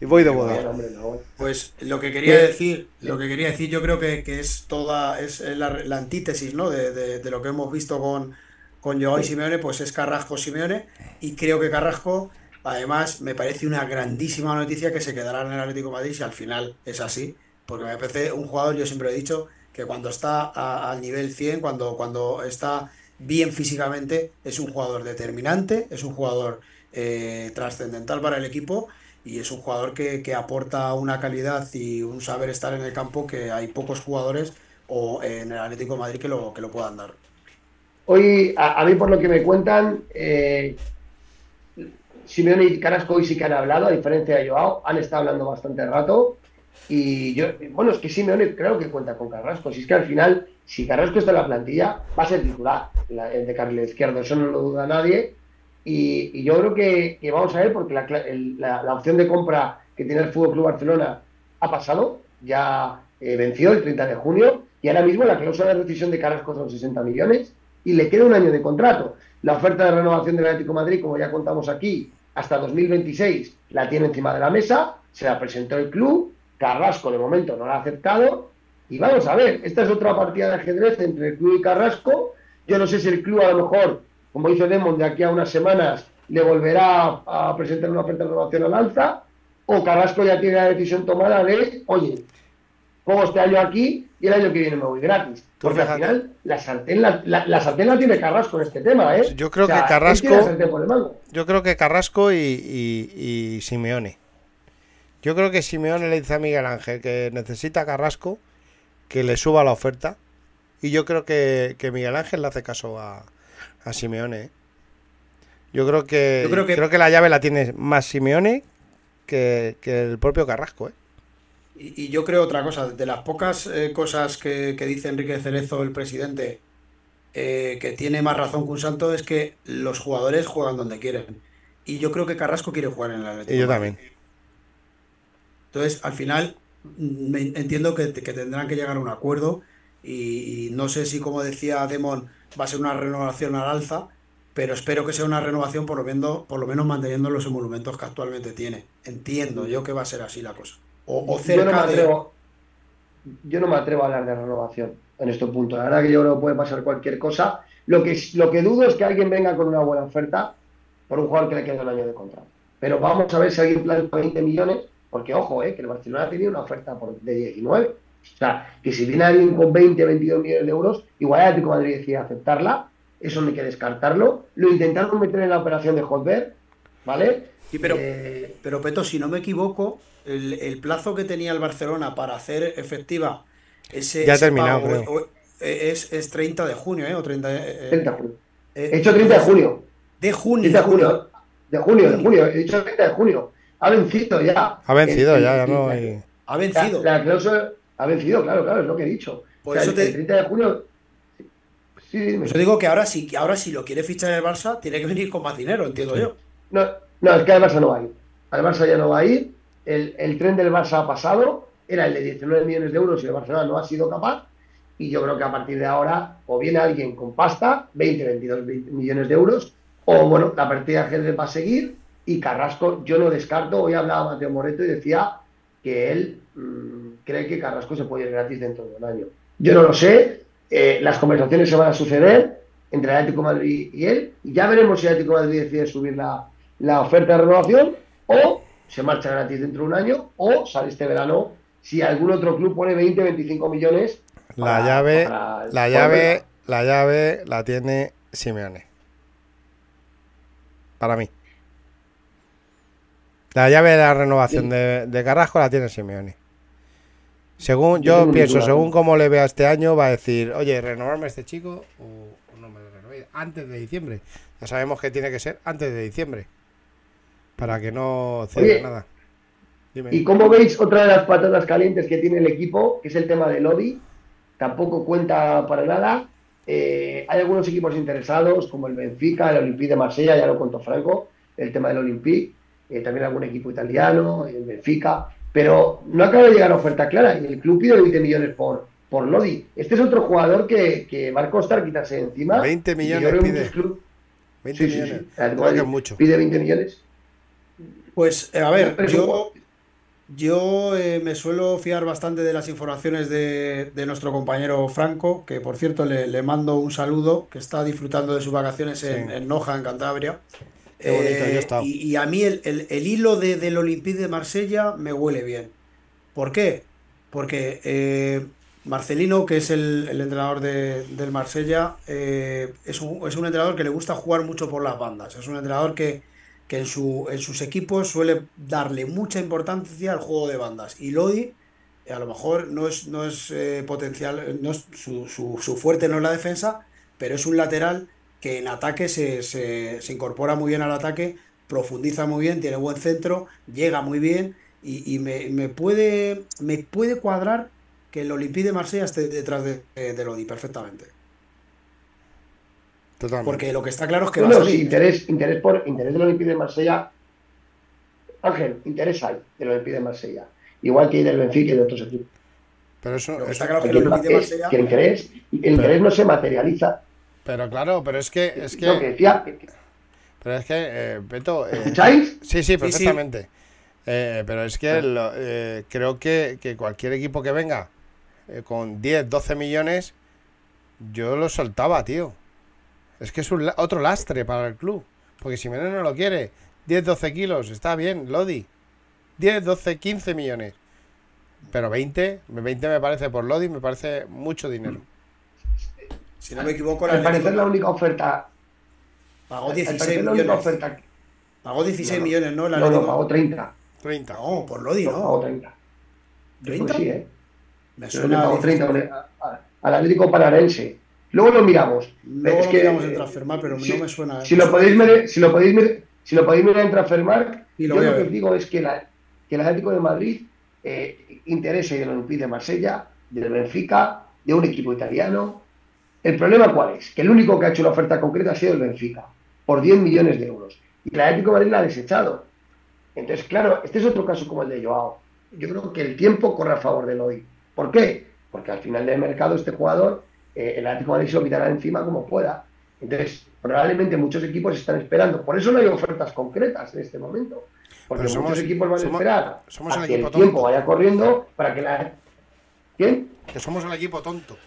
Y voy de Bueno, boda. hombre, no. Pues lo que quería ¿Qué? decir, lo que quería decir, yo creo que, que es toda, es la, la antítesis, ¿no? De, de- de lo que hemos visto con, con Joao y Simeone, pues es Carrasco Simeone, y creo que Carrasco, además, me parece una grandísima noticia que se quedará en el Atlético de Madrid si al final es así, porque me parece un jugador, yo siempre he dicho, que cuando está a- al nivel 100, cuando, cuando está bien físicamente, es un jugador determinante, es un jugador eh, trascendental para el equipo y es un jugador que, que aporta una calidad y un saber estar en el campo que hay pocos jugadores o en el Atlético de Madrid que lo, que lo puedan dar. Hoy, a, mí por lo que me cuentan, eh, Simeone y Carrasco hoy sí que han hablado, a diferencia de Joao, han estado hablando bastante rato. Y yo, bueno, es que Simeone creo que cuenta con Carrasco. Si es que al final, si Carrasco está en la plantilla, va a ser titular la- el de carril izquierdo, eso no lo duda nadie. Y, yo creo que, vamos a ver, porque la- la opción de compra que tiene el Fútbol Club Barcelona ha pasado, ya eh, venció el 30 de junio, y ahora mismo la cláusula de rescisión de Carrasco son 60 millones y le queda un año de contrato. La oferta de renovación del Atlético de Madrid, como ya contamos aquí, hasta 2026 la tiene encima de la mesa, se la presentó el club, Carrasco de momento no la ha aceptado, y vamos a ver, esta es otra partida de ajedrez entre el club y Carrasco. Yo no sé si el club a lo mejor, como dice Demon, de aquí a unas semanas le volverá a, presentar una oferta de renovación al alza, o Carrasco ya tiene la decisión tomada de, oye, juego este año aquí y el año que viene me voy gratis. Porque al final la sartén la, la- la sartén la tiene Carrasco en este tema, ¿eh? Yo creo O sea, que Carrasco-. Yo creo que Carrasco y, y, y Simeone. Yo creo que Simeone le dice a Miguel Ángel que necesita a Carrasco, que le suba la oferta. Y yo creo que, que Miguel Ángel le hace caso a, a Simeone. Yo creo que, Yo creo que- creo que la llave la tiene más Simeone que, que el propio Carrasco. ¿eh? Y, yo creo otra cosa, de las pocas eh, cosas que, que dice Enrique Cerezo, el presidente, eh, que tiene más razón que un santo, es que los jugadores juegan donde quieren. Y yo creo que Carrasco quiere jugar en el Atlético. Y yo también. Entonces, al final, mm, me- entiendo que, que tendrán que llegar a un acuerdo y, y no sé si, como decía Demon, va a ser una renovación al alza, pero espero que sea una renovación por lo menos, por lo menos manteniendo los emolumentos que actualmente tiene. Entiendo yo que va a ser así la cosa. O, o Yo no, me cerca de. atrevo, yo no me atrevo a hablar de renovación en este punto. La verdad que yo creo que puede pasar cualquier cosa. Lo que, lo que dudo es que alguien venga con una buena oferta por un jugador que le queda un año de contrato. Pero vamos a ver si alguien plantea 20 millones, porque ojo, eh, que el Barcelona tenía una oferta por, de 19. O sea, que si viene alguien con 20, 22 millones de euros, igual el Atlético de Madrid decide aceptarla, eso no hay que descartarlo. Lo intentaron meter en la operación de Hotber, ¿vale? Sí, pero, Eh, pero Peto, si no me equivoco, el, el plazo que tenía el Barcelona para hacer efectiva ese, Ya ha terminado, pago, creo. o- eh, es, es 30 de junio, ¿eh? O 30 eh, 30 de junio. eh, He hecho 30 de junio. De junio. 30 de junio. De junio, de junio. He dicho 30 de junio. Ha vencido ya. Ha vencido El- ya, ya no la- hay... Ha La, vencido. la cláusula ha vencido, claro, claro, es lo que he dicho. Por O sea, eso el- te- el 30 de junio. Sí, eso digo que ahora sí, que ahora si lo quiere fichar el Barça, tiene que venir con más dinero, entiendo yo. No, no, es que al Barça no va a ir. Al Barça ya no va a ir. El, el tren del Barça ha pasado. Era el de 19 millones de euros y el Barcelona no ha sido capaz. Y yo creo que a partir de ahora o viene alguien con pasta, 20, 22 millones de euros, o bueno, la partida de ajedrez va a seguir. Y Carrasco, yo no descarto. Hoy hablaba Mateo Moreto y decía que él mm, cree que Carrasco se puede ir gratis dentro de un año. Yo no lo sé. eh, las conversaciones se van a suceder entre el Atlético de Madrid y él. Y ya veremos si el Atlético de Madrid decide subir la, la oferta de renovación o se marcha gratis dentro de un año o sale este verano si algún otro club pone 20, 25 millones. La llave, para- la llave, la llave la tiene Simeone. Para mí. La llave de la renovación de, de Carrasco la tiene Simeone. Según Yo pienso, ninguna según cómo le vea este año, va a decir, oye, renovarme a este chico o, no me lo renovéis antes de diciembre. Ya sabemos que tiene que ser antes de diciembre. Para que no cierre Oye, nada. Dime. Y como veis, otra de las patatas calientes que tiene el equipo, que es el tema de Lodi, tampoco cuenta para nada. Eh, hay algunos equipos interesados, como el Benfica, el Olympique de Marsella, ya lo contó Franco, el tema del Olympique, eh, también algún equipo italiano, el Benfica, pero no acaba de llegar a oferta clara y el club pide 20 millones por, por Lodi. Este es otro jugador que, que va a costar quitarse de encima. 20 y yo millones pide. clubes- 20 sí, sí, millones. sí. Mucho. Pide 20 millones. Pues, eh, a ver, yo, yo eh, me suelo fiar bastante de las informaciones de, de nuestro compañero Franco, que por cierto le, le mando un saludo, que está disfrutando de sus vacaciones en, Sí. en Noja, en Cantabria. Qué bonito, yo he Eh, estado. y, y a mí el, el- el hilo de- del Olympique de Marsella me huele bien. ¿Por qué? Porque eh, Marcelino, que es el, el entrenador de- del Marsella, eh, es un, es un entrenador que le gusta jugar mucho por las bandas. Es un entrenador que, que en, su, en sus equipos suele darle mucha importancia al juego de bandas. Y Lodi, a lo mejor no es, no es potencial, no es, su, su- su fuerte no es la defensa, pero es un lateral que en ataque se, se- se incorpora muy bien al ataque, profundiza muy bien, tiene buen centro, llega muy bien y, y me, me puede, me puede cuadrar que el Olympique de Marsella esté detrás de, de, de Lodi perfectamente. Totalmente. Porque lo que está claro es que No, va a sí, interés, interés por interés del Olympique de Marsella. Ángel, interés hay del Olympique de Marsella. Igual que del Benfica y de otros equipos. Pero eso, Lo que eso- está claro es que el el Olympique de es Marsella. que el interés, el interés no se materializa. Pero claro, pero es que, es Lo que que, decía, pero es que, eh, Beto, eh, ¿escucháis? sí, sí, sí. perfectamente. Eh, pero es que lo- eh, creo que, que cualquier equipo que venga eh, con 10, 12 millones, yo lo soltaba, tío. Es que es un otro lastre para el club. Porque si menos no lo quiere, 10, 12 kilos, está bien, Lodi. 10, 12, 15 millones. Pero 20, 20 me parece por Lodi, me parece mucho dinero. Si no me equivoco, el Al parecer la única oferta. pagó Al 16 parecer la única millones. oferta. Pagó 16 No, millones, ¿no? El No, no, pagó 30. 30. No, por Lodi, No, pagó ¿no? 30. Pues ¿30? sí, ¿eh? Me suena pagó a 30 16. a- a- al Atlético Pararense. Luego lo miramos. Luego Es lo que, miramos en eh, Transfermarkt, pero si- no me suena. Si lo podéis ver, si lo podéis ver, si lo podéis mirar en Transfermarkt, Y lo yo lo que os digo es que, la, que el Atlético de Madrid eh, interesa del Olympique de Marsella, del Benfica, de un equipo italiano. El problema cuál es? Que el único que ha hecho una oferta concreta ha sido el Benfica, por 10 millones de euros. Y el Atlético de Madrid la ha desechado. Entonces, claro, este es otro caso como el de Joao. Yo creo que el tiempo corre a favor del hoy. ¿Por qué? Porque al final del mercado este jugador, eh, el Atlético de Madrid se lo quitará encima como pueda. Entonces, probablemente muchos equipos están esperando. Por eso no hay ofertas concretas en este momento. Porque Pero somos- muchos equipos van a somos- esperar somos a el que el equipo tiempo tonto. vaya corriendo para que la... ¿Quién? Que somos el equipo tonto.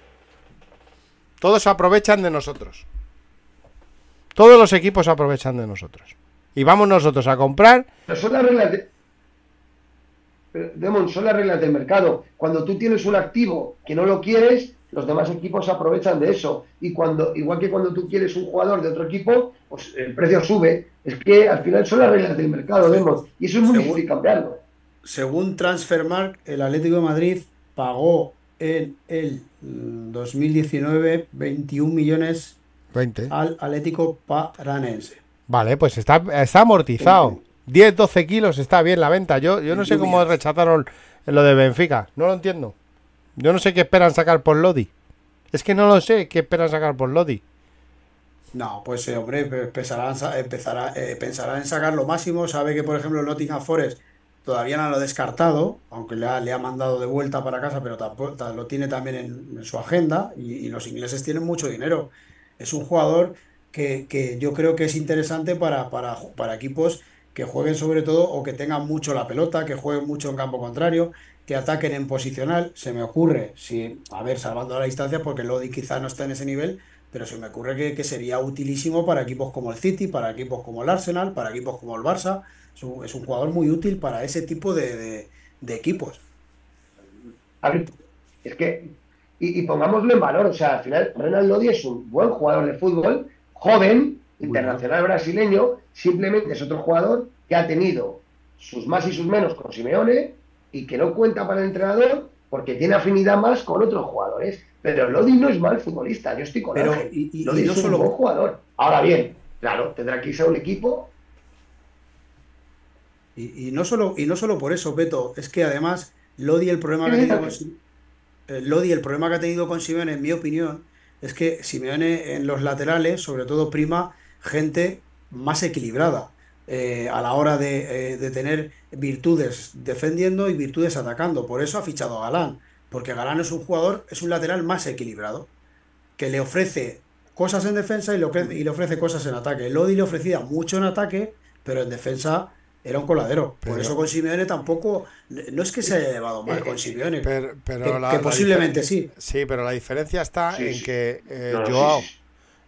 Todos se aprovechan de nosotros. Todos los equipos se aprovechan de nosotros. Y vamos nosotros a comprar. Pero son las reglas de... Pero, Demon, son las reglas del mercado. Cuando tú tienes un activo que no lo quieres, los demás equipos se aprovechan de eso. Y cuando, igual que cuando tú quieres un jugador de otro equipo, pues el precio sube. Es que al final son las reglas del mercado, Demon. Y eso es muy Según- difícil cambiarlo. Según Transfermarkt, el Atlético de Madrid pagó en el 2019 21 millones 20. al Atlético Paranense. Vale, pues está, está amortizado. 10, 12 kilos está bien la venta. Yo, yo no sé cómo rechazaron lo de Benfica. No lo entiendo. Yo no sé qué esperan sacar por Lodi. Es que no lo sé qué esperan sacar por Lodi. No, pues eh, hombre, pe- pensarán, sa- empezará, eh, pensará en sacar lo máximo. Sabe que, por ejemplo, el Nottingham Forest todavía no lo ha descartado, aunque le ha, le ha mandado de vuelta para casa, pero tampoco, ta- lo tiene también en, su agenda. Y, y los ingleses tienen mucho dinero. Es un jugador que, que yo creo que es interesante para, para, para equipos que jueguen sobre todo o que tengan mucho la pelota, que jueguen mucho en campo contrario, que ataquen en posicional. Se me ocurre, si, a ver, salvando la distancia, porque Lodi quizá no está en ese nivel, pero se me ocurre que, que sería utilísimo para equipos como el City, para equipos como el Arsenal, para equipos como el Barça. Es un, es un jugador muy útil para ese tipo de, de- de equipos. A ver, es que, y, y pongámoslo en valor, o sea, al final Renan Lodi es un buen jugador de fútbol, joven, internacional brasileño, simplemente es otro jugador que ha tenido sus más y sus menos con Simeone y que no cuenta para el entrenador porque tiene afinidad más con otros jugadores. Pero Lodi no es mal futbolista, yo estoy con Pero, Ángel. y- y- Lodi y no es un solo- buen jugador. Ahora bien, claro, tendrá que irse a un equipo Y, no solo, y no solo por eso, Beto, es que además Lodi el problema que ha tenido con, eh, Lodi, el problema que ha tenido con Simeone, en mi opinión, es que Simeone en los laterales, sobre todo, prima gente más equilibrada eh, a la hora de, eh, de tener virtudes defendiendo y virtudes atacando. Por eso ha fichado a Galán, porque Galán es un jugador, es un lateral más equilibrado, que le ofrece cosas en defensa y y le ofrece cosas en ataque. Lodi le ofrecía mucho en ataque, pero en defensa era un coladero. Por eso con Simeone tampoco, no es que se haya llevado mal con Simeone, Pero, pero que, la- que la posiblemente sí. Sí, pero la diferencia está Sí, en sí. que eh, No, Joao.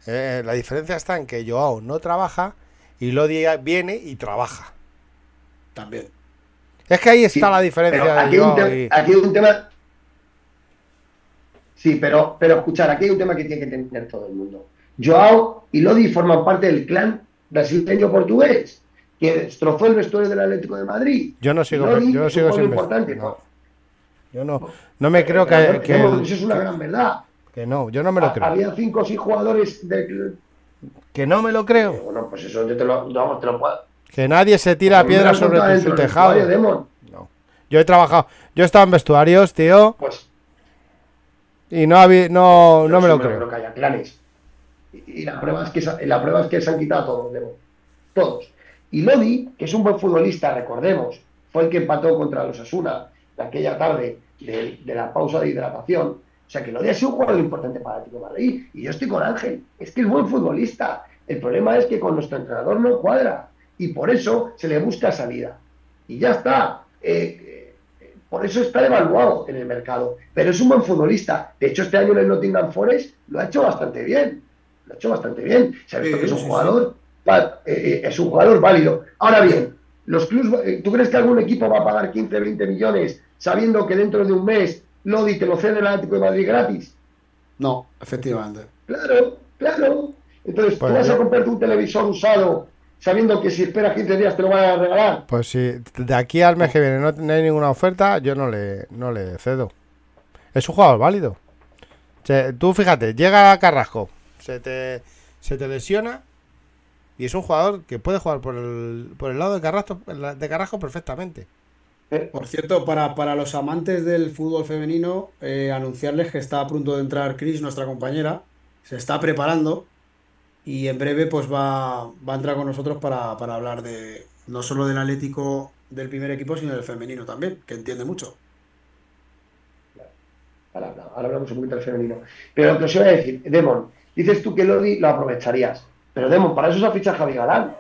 eh, la diferencia está en que Joao no trabaja y Lodi viene y trabaja. También. Es que ahí está Sí, la diferencia aquí de hay, y- aquí hay un tema. Sí, pero, pero escuchar, aquí hay un tema que tiene que tener todo el mundo. Joao y Lodi forman parte del clan brasileño-portugués que destrozó el vestuario del Atlético de Madrid. Yo no sigo, yo sigo sin importante. no. Yo no, no me creo que, que, Eso es una gran verdad. que no, yo no me lo Ha- creo. Había cinco o seis jugadores de. Que no me lo creo. Bueno, pues eso yo te lo, vamos, te lo puedo. Que nadie se tira lo piedra sobre tu, su tejado. No. Yo he trabajado, yo he estado en vestuarios, tío, Pues y no había, no, no me lo creo. que haya clanes. Y, y la, prueba es que, se- la prueba es que se han quitado todos. Todos. Y Lodi, que es un buen futbolista, recordemos, fue el que empató contra los Asuna de aquella tarde de, de la pausa de hidratación. O sea que Lodi ha sido un jugador importante para el Atlético de Madrid. Y yo estoy con Ángel. Es que es buen futbolista. El problema es que con nuestro entrenador no cuadra. Y por eso se le busca salida. Y ya está. Eh, eh, por eso está devaluado en el mercado. Pero es un buen futbolista. De hecho, este año en el Nottingham Forest lo ha hecho bastante bien. Lo ha hecho bastante bien. Se ha visto Sí, que es un sí, jugador, es un jugador válido. Ahora bien, los clubs, eh, ¿tú crees que algún equipo va a pagar 15, 20 millones sabiendo que dentro de un mes Lodi te lo cede el Atlético de Madrid gratis? No, efectivamente. Claro, claro. Entonces, Pues tú vas a comprarte un televisor usado sabiendo que si esperas 15 días te lo van a regalar. Pues si de aquí al mes que viene no, no hay ninguna oferta, yo no le, no le cedo. Es un jugador válido. O sea, tú fíjate, llega Carrasco, se te, se te lesiona y es un jugador que puede jugar por el, por el lado de Carrasco, de Carrasco perfectamente. Por cierto, para, para los amantes del fútbol femenino, eh, anunciarles que está a punto de entrar Chris, nuestra compañera, se está preparando y en breve pues va, va a entrar con nosotros para, para hablar de no solo del Atlético del primer equipo, sino del femenino también, que entiende mucho. Ahora hablamos un poquito del femenino. Pero lo que os iba a decir, Demon, dices tú que Lodi lo aprovecharías. Pero Demo, para eso se ha fichado Javi Galán.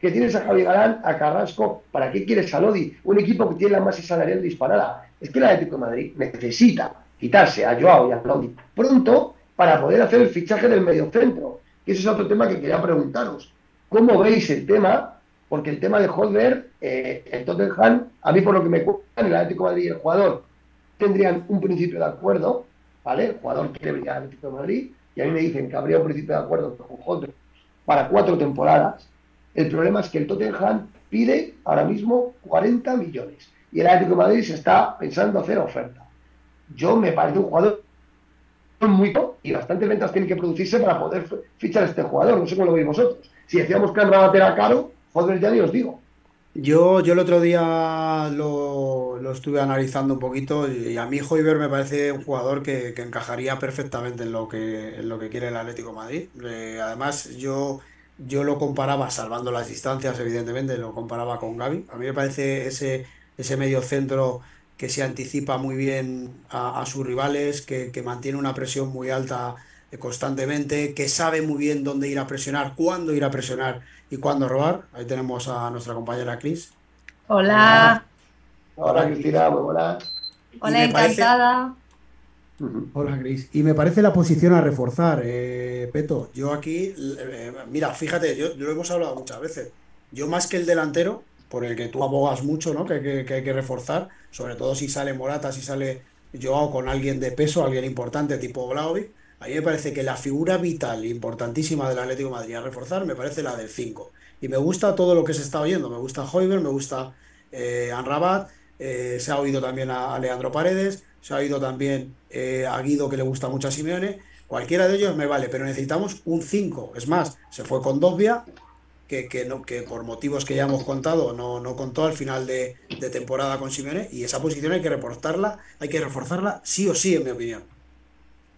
¿Qué tienes a Javi Galán, a Carrasco? ¿Para qué quieres a Lodi? Un equipo que tiene la masa salarial disparada. Es que el Atlético de Madrid necesita quitarse a Joao y a Lodi pronto para poder hacer el fichaje del mediocentro. Y ese es otro tema que quería preguntaros. ¿Cómo veis el tema? Porque el tema de Holder, eh, el Tottenham, a mí por lo que me cuentan, el Atlético de Madrid y el jugador tendrían un principio de acuerdo, ¿vale? El jugador quiere venir al Atlético de Madrid y a mí me dicen que habría un principio de acuerdo con Holder para cuatro temporadas. El problema es que el Tottenham pide ahora mismo 40 millones y el Atlético de Madrid se está pensando hacer oferta. Yo me parece un jugador muy y bastantes ventas tienen que producirse para poder fichar este jugador. No sé cómo lo veis vosotros. Si decíamos que Rabat era caro, joder, ya ni os digo. Yo, yo el otro día lo, lo estuve analizando un poquito y a mí Hoiber me parece un jugador que, que encajaría perfectamente en lo que, en lo que quiere el Atlético Madrid. Eh, además, yo, yo lo comparaba, salvando las distancias, evidentemente, lo comparaba con Gaby. A mí me parece ese, ese medio centro que se anticipa muy bien a, a sus rivales, que, que mantiene una presión muy alta eh, constantemente, que sabe muy bien dónde ir a presionar, cuándo ir a presionar y cuándo robar. Ahí tenemos a nuestra compañera Cris. Hola. Hola, Cristina, muy buenas. Hola, encantada. Hola, Cris. Y me parece la posición a reforzar, eh, Peto. Yo aquí, eh, mira, fíjate, yo, yo lo hemos hablado muchas veces. Yo más que el delantero, por el que tú abogas mucho, ¿no? Que, que- que hay que reforzar, sobre todo si sale Morata, si sale Joao con alguien de peso, alguien importante tipo Vlahovic. A mí me parece que la figura vital, importantísima del Atlético Madrid a reforzar, me parece la del 5. Y me gusta todo lo que se está oyendo. Me gusta Hoiber, me gusta eh, Amrabat, eh, se ha oído también a, a Leandro Paredes, se ha oído también eh, a Guido, que le gusta mucho a Simeone. Cualquiera de ellos me vale, pero necesitamos un 5. Es más, se fue con Dogbia, que, por motivos que ya hemos contado no, contó al final de, de temporada con Simeone. Y esa posición hay que reforzarla, hay que reforzarla sí o sí, en mi opinión.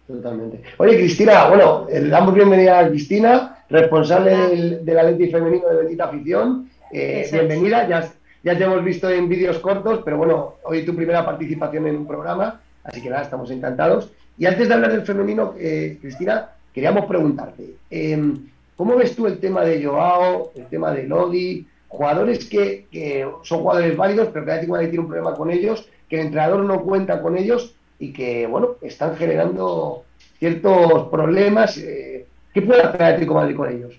Totalmente. Oye, Cristina, bueno, eh, le damos bienvenida a Cristina, responsable del, del Atleti femenino de Bendita Afición. Eh, bienvenida, ya, ya te hemos visto en vídeos cortos, pero bueno, hoy tu primera participación en un programa, así que nada, estamos encantados. Y antes de hablar del femenino, eh, Cristina, queríamos preguntarte, eh, ¿cómo ves tú el tema de Joao, el tema de Lodi, jugadores que, que son jugadores válidos, pero que Atlético Madrid tiene un problema con ellos, que el entrenador no cuenta con ellos y que, bueno, están generando ciertos problemas. eh, ¿Qué puede hacer Atlético Madrid con ellos?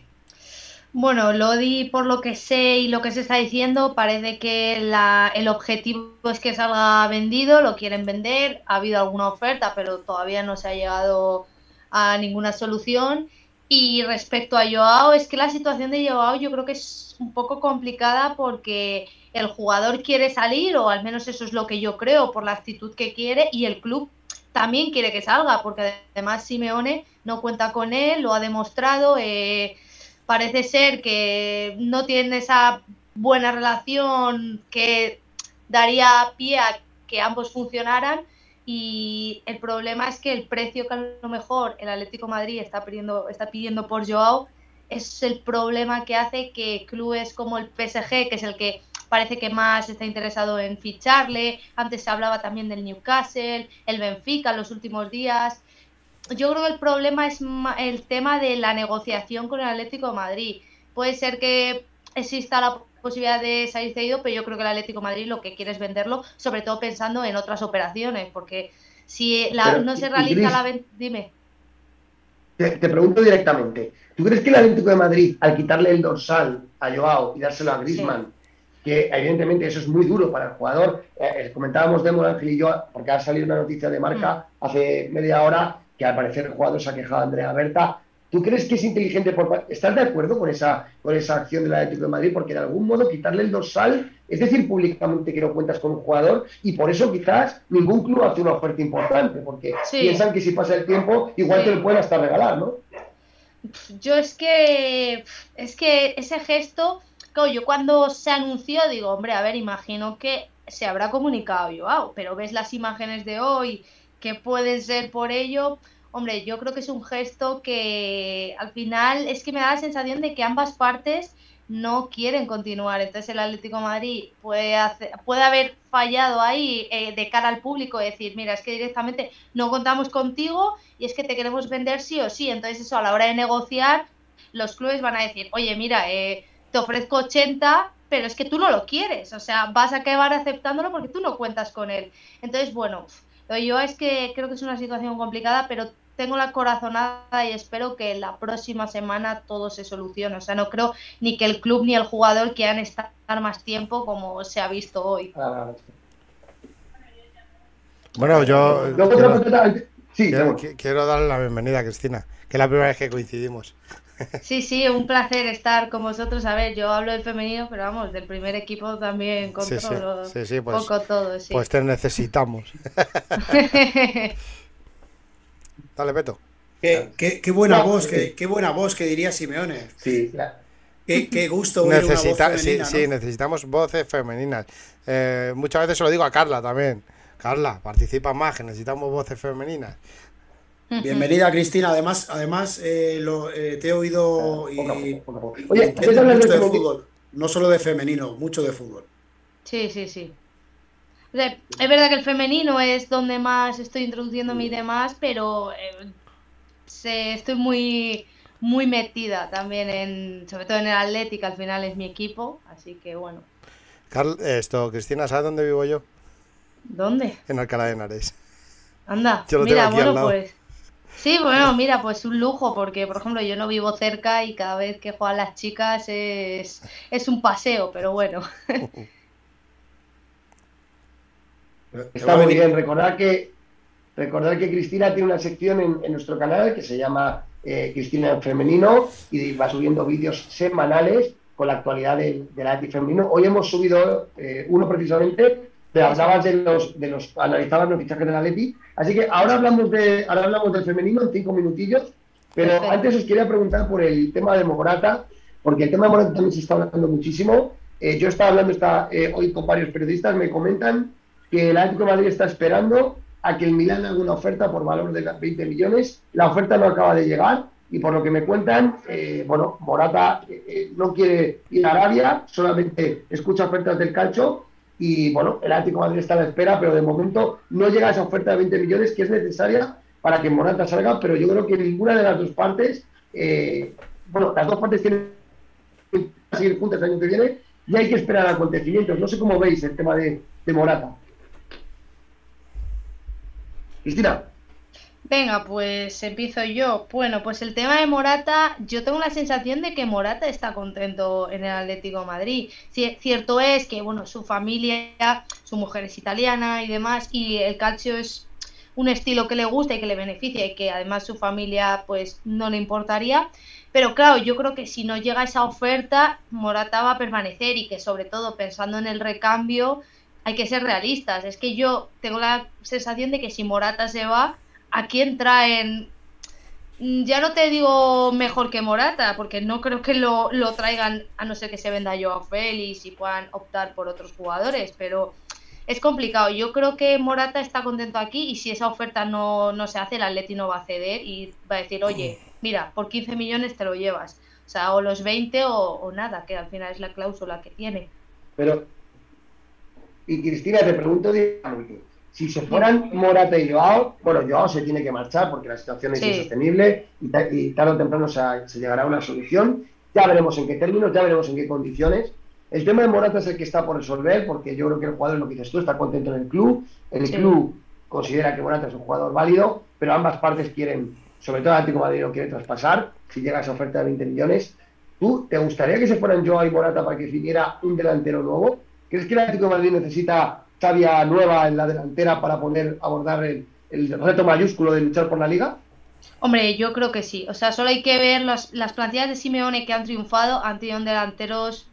Bueno, Lodi, por lo que sé y lo que se está diciendo, parece que el objetivo es que salga vendido, lo quieren vender. Ha habido alguna oferta, pero todavía no se ha llegado a ninguna solución. Y respecto a Joao, es que la situación de Joao yo creo que es un poco complicada porque el jugador quiere salir, o al menos eso es lo que yo creo, por la actitud que quiere, y el club también quiere que salga, porque además Simeone no cuenta con él, lo ha demostrado. eh, parece ser que no tienen esa buena relación que daría pie a que ambos funcionaran y el problema es que el precio que a lo mejor el Atlético Madrid está pidiendo, está pidiendo por Joao es el problema que hace que clubes como el PSG, que es el que parece que más está interesado en ficharle, antes se hablaba también del Newcastle, el Benfica en los últimos días, yo creo que el problema es el tema de la negociación con el Atlético de Madrid. Puede ser que exista la posibilidad de salir cedido, pero yo creo que el Atlético de Madrid lo que quiere es venderlo, sobre todo pensando en otras operaciones, porque si la- Pero, no se realiza la venta... Dime. Te, te pregunto directamente, ¿tú crees que el Atlético de Madrid, al quitarle el dorsal a Joao y dárselo a Griezmann, que evidentemente eso es muy duro para el jugador, eh, eh, comentábamos de Ángel y yo, porque ha salido una noticia de marca hace media hora, que al parecer el jugador se ha quejado de Andrea Berta, ¿Tú crees que es inteligente por ¿Estás de acuerdo con esa, con esa acción del Atlético de Madrid? Porque de algún modo quitarle el dorsal, es decir, públicamente que no cuentas con un jugador, y por eso quizás ningún club hace una oferta importante, porque Sí. piensan que si pasa el tiempo, igual Sí. te lo pueden hasta regalar, ¿no? Yo es que es que ese gesto, yo cuando se anunció digo, hombre, a ver, imagino que se habrá comunicado Joao, pero ves las imágenes de hoy que pueden ser por ello, hombre, yo creo que es un gesto que al final es que me da la sensación de que ambas partes no quieren continuar. Entonces el Atlético Madrid puede, puede haber fallado ahí eh, de cara al público, decir, mira, es que directamente no contamos contigo y es que te queremos vender sí o sí. Entonces eso a la hora de negociar, los clubes van a decir, oye, mira, eh, te ofrezco 80, pero es que tú no lo quieres. O sea, vas a acabar aceptándolo porque tú no cuentas con él. Entonces, bueno, lo yo es que creo que es una situación complicada, pero tengo la corazonada y espero que la próxima semana todo se solucione. O sea, no creo ni que el club ni el jugador quieran estar más tiempo como se ha visto hoy. Ah, Bueno, yo quiero, sí, quiero- quiero darle la bienvenida a Cristina, que es la primera vez que coincidimos. Sí, sí, un placer estar con vosotros. A ver, yo hablo del femenino, pero vamos, del primer equipo también Sí, sí, controlo sí, sí, un pues, poco todo, sí. pues te necesitamos. Dale, Peto. Qué, qué- qué buena No, voz, sí. qué, qué buena voz que diría Simeone. Sí, Qué, qué gusto oír una voz sí, sí, necesitamos voces femeninas. Eh, muchas veces se lo digo a Carla también. Carla, participa más, que necesitamos voces femeninas. Bienvenida, Cristina. Además, además eh, lo, eh, te he oído y. Oye, mucho de fútbol. No solo de femenino, mucho de fútbol. Sí, sí, sí. O sea, es verdad que el femenino es donde más estoy introduciendo mis demás, pero eh, sé- estoy muy, muy metida también en, sobre todo en el Atlético, al final es mi equipo, así que bueno. Carl- esto, Cristina, ¿sabes dónde vivo yo? ¿Dónde? En Alcalá de Henares. Anda, Yo lo tengo mira, aquí al bueno, lado. pues. Sí, bueno, mira, pues un lujo, porque por ejemplo yo no vivo cerca y cada vez que juegan las chicas es, es un paseo, pero bueno. Está muy bien. Recordar que, recordar que Cristina tiene una sección en, en nuestro canal que se llama eh, Cristina en Femenino y va subiendo vídeos semanales con la actualidad del, del femenino. Hoy hemos subido eh, uno precisamente, te hablabas de los, de los, analizabas los fichajes del Atleti. Así que ahora hablamos de, ahora hablamos del femenino en cinco minutillos, pero Perfecto. antes os quería preguntar por el tema de Morata, porque el tema de Morata también se está hablando muchísimo. Eh, yo estaba hablando esta, eh, hoy con varios periodistas, me comentan que el Atlético de Madrid está esperando a que el Milán haga una oferta por valor de 20 millones. La oferta no acaba de llegar y por lo que me cuentan, eh, bueno, Morata eh, eh, no quiere ir a Arabia, solamente escucha ofertas del calcio y bueno, el Atlético Madrid está a la espera, pero de momento no llega esa oferta de 20 millones que es necesaria para que Morata salga, pero yo creo que ninguna de las dos partes, eh, bueno, las dos partes tienen que seguir juntas el año que viene y hay que esperar acontecimientos. No sé cómo veis el tema de Morata. Cristina. Venga, pues empiezo yo. Bueno, pues el tema de Morata, yo tengo la sensación de que Morata está contento en el Atlético de Madrid. Ci- Cierto es que, bueno, su familia, su mujer es italiana y demás, y el calcio es un estilo que le gusta y que le beneficia y que además su familia pues no le importaría. Pero claro, yo creo que si no llega esa oferta, Morata va a permanecer y que sobre todo pensando en el recambio, hay que ser realistas. Es que yo tengo la sensación de que si Morata se va, ¿a quién traen? Mm, Ya no te digo mejor que Morata, porque no creo que lo, lo traigan a no ser que se venda Joao Félix y puedan optar por otros jugadores, pero es complicado. Yo creo que Morata está contento aquí y si esa oferta no, no se hace, el Atleti no va a ceder y va a decir, oye, mira, por 15 millones te lo llevas. O sea, o los 20 o, o nada, que al final es la cláusula que tiene. Pero, y Cristina, te pregunto si se fueran Morata y Joao, bueno, Joao se tiene que marchar porque la situación es Sí. insostenible y, ta- y tarde o temprano se, se llegará a una solución. Ya veremos en qué términos, ya veremos en qué condiciones. El tema de Morata es el que está por resolver porque yo creo que el jugador, lo que dices tú, está contento en el club. El Sí. club considera que Morata es un jugador válido, pero ambas partes quieren, sobre todo el Atlético de Madrid lo quiere traspasar, si llega esa oferta de 20 millones. ¿Tú te gustaría que se fueran Joao y Morata para que viniera un delantero nuevo? ¿Crees que el Atlético de Madrid necesita savia nueva en la delantera para poder abordar el, reto mayúsculo de luchar por la liga? Hombre, yo creo que sí. O sea, solo hay que ver los- las plantillas de Simeone que han triunfado, han tenido delanteros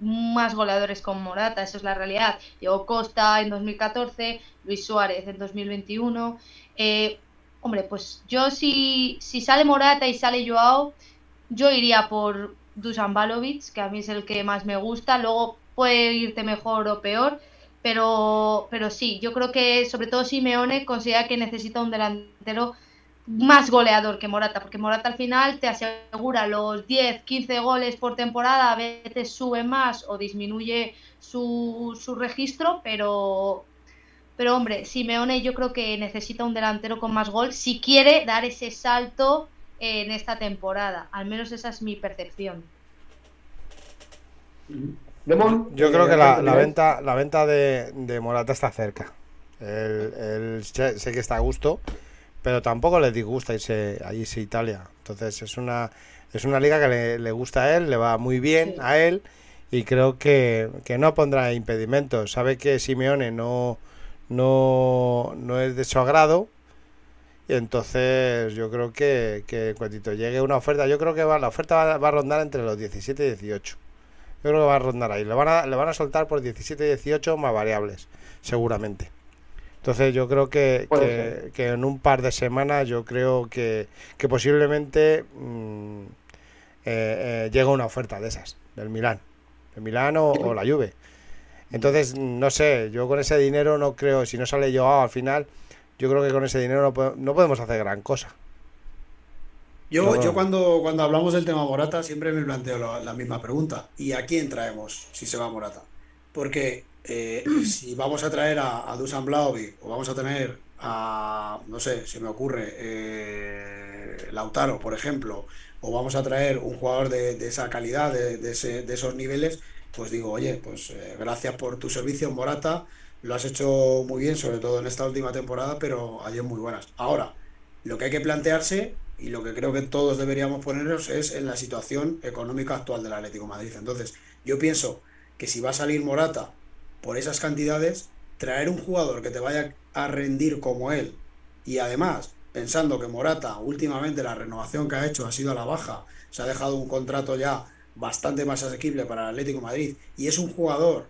más goleadores con Morata, eso es la realidad. Llegó Costa en 2014, Luis Suárez en 2021. Eh, hombre, pues yo si, si sale Morata y sale Joao, yo iría por Dusan Balovic, que a mí es el que más me gusta. Luego puede irte mejor o peor, pero, pero sí, yo creo que sobre todo Simeone considera que necesita un delantero más goleador que Morata, porque Morata al final te asegura los 10, 15 goles por temporada, a veces sube más o disminuye su, su registro, pero, pero hombre, Simeone yo creo que necesita un delantero con más gol si quiere dar ese salto en esta temporada. Al menos esa es mi percepción. Yo creo que la, venta, la venta de, de Morata está cerca. El, sé que está a gusto, pero tampoco le disgusta irse a irse a Italia. Entonces es una es una liga que le, gusta a él, le va muy bien a él y creo que, no pondrá impedimentos. Sabe que Simeone no, no, no es de su agrado y entonces yo creo que, que cuando llegue una oferta, yo creo que va, la oferta va, a rondar entre los 17 y 18. Yo creo que va a rondar ahí. Le van a, le van a soltar por 17 y 18 más variables, seguramente. Entonces yo creo que, en un par de semanas yo creo que, posiblemente mm, eh, eh, llega una oferta de esas, del Milán, del Milán o, la Juve. Entonces, no sé, yo con ese dinero no creo, si no sale yo al final, yo creo que con ese dinero no, podemos hacer gran cosa. Yo, yo cuando, cuando hablamos del tema Morata siempre me planteo la, la misma pregunta. ¿Y a quién traemos si se va Morata? Porque eh, si vamos a traer a, Dusan Blaovic o vamos a tener a, no sé, se me ocurre, eh, Lautaro, por ejemplo, o vamos a traer un jugador de, esa calidad, de, esos niveles, pues digo, oye, pues eh, gracias por tu servicio, Morata, lo has hecho muy bien, sobre todo en esta última temporada, pero ayer muy buenas. Ahora, lo que hay que plantearse y lo que creo que todos deberíamos ponernos es en la situación económica actual del Atlético Madrid. Entonces, yo pienso que si va a salir Morata por esas cantidades, traer un jugador que te vaya a rendir como él y además pensando que Morata últimamente la renovación que ha hecho ha sido a la baja, se ha dejado un contrato ya bastante más asequible para el Atlético Madrid y es un jugador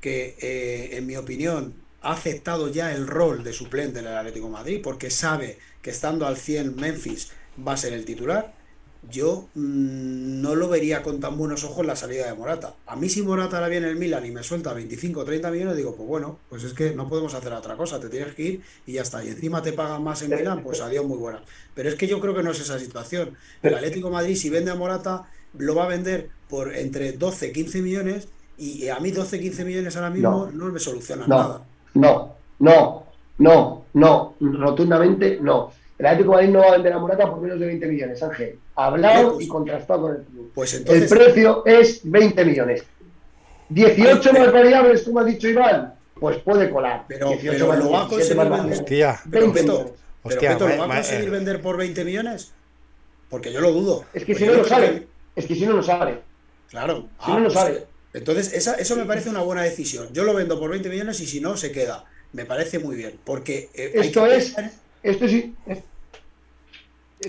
que eh, en mi opinión ha aceptado ya el rol de suplente en el Atlético Madrid porque sabe que estando al 100 Memphis va a ser el titular yo mm, no lo vería con tan buenos ojos la salida de Morata. A mí si Morata ahora viene el Milan y me suelta 25 o 30 millones, digo, pues bueno, pues es que no podemos hacer otra cosa, te tienes que ir y ya está. Y encima te pagan más en Milan, pues adiós, muy buena. Pero es que yo creo que no es esa situación. El Atlético Madrid, si vende a Morata, lo va a vender por entre 12, 15 millones y a mí 12, 15 millones ahora mismo no, me soluciona nada. No, no, no, no, rotundamente no. El Atlético Madrid no va a vender a Morata por menos de 20 millones, Ángel. Hablado y contrastado con el club. Pues entonces... El precio es 20 millones. 18 más variables, como ha dicho Iván, pues puede colar. Pero, pero lo va a conseguir vender. Hostia, pero, Peto, Hostia, ¿lo va a conseguir vender por 20 millones? Porque yo lo dudo. Es que si no lo sabe. Es que si no lo sabe. Claro. Si no lo pues, sabe. Entonces, esa, eso me parece una buena decisión. Yo lo vendo por 20 millones y si no, se queda. Me parece muy bien. Porque. Eh, esto es. Esto es,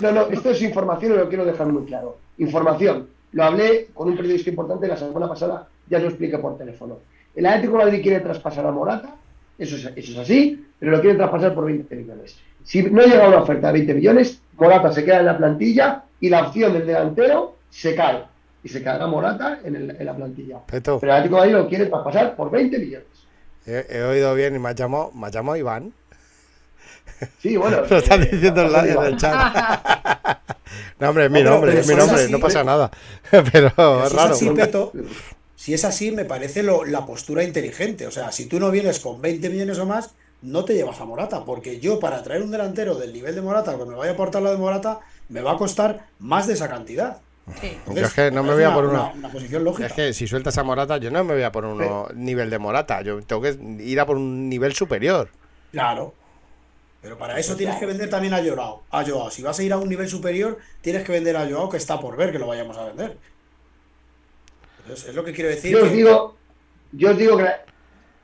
no, no, esto es información y lo quiero dejar muy claro. Información. Lo hablé con un periodista importante la semana pasada, ya lo expliqué por teléfono. El Atlético de Madrid quiere traspasar a Morata, eso es, eso es así, pero lo quiere traspasar por 20 millones. Si no llega una oferta de 20 millones, Morata se queda en la plantilla y la opción del delantero se cae. Y se quedará Morata en, la plantilla. Pero el Atlético de Madrid lo quiere traspasar por 20 millones. He, oído bien y me ha llamado, me ha llamado Iván. Sí, bueno. Lo están eh, diciendo en, el chat. no, hombre, es mi nombre, es mi nombre, no pasa nada. Pero, es raro. si es así, me parece la postura inteligente. O sea, si tú no vienes con 20 millones o más, no te llevas a Morata. Porque yo, para traer un delantero del nivel de Morata, que me vaya a aportar la de Morata, me va a costar más de esa cantidad. es que no me voy a por una, posición lógica. Es que si sueltas a Morata, yo no me voy a por un nivel de Morata. Yo tengo que ir a por un nivel superior. Claro. Pero para eso tienes que vender también a Joao. A Joao. Si vas a ir a un nivel superior, tienes que vender a Joao, que está por ver que lo vayamos a vender. Entonces, es lo que quiero decir. Yo os digo, yo os digo que.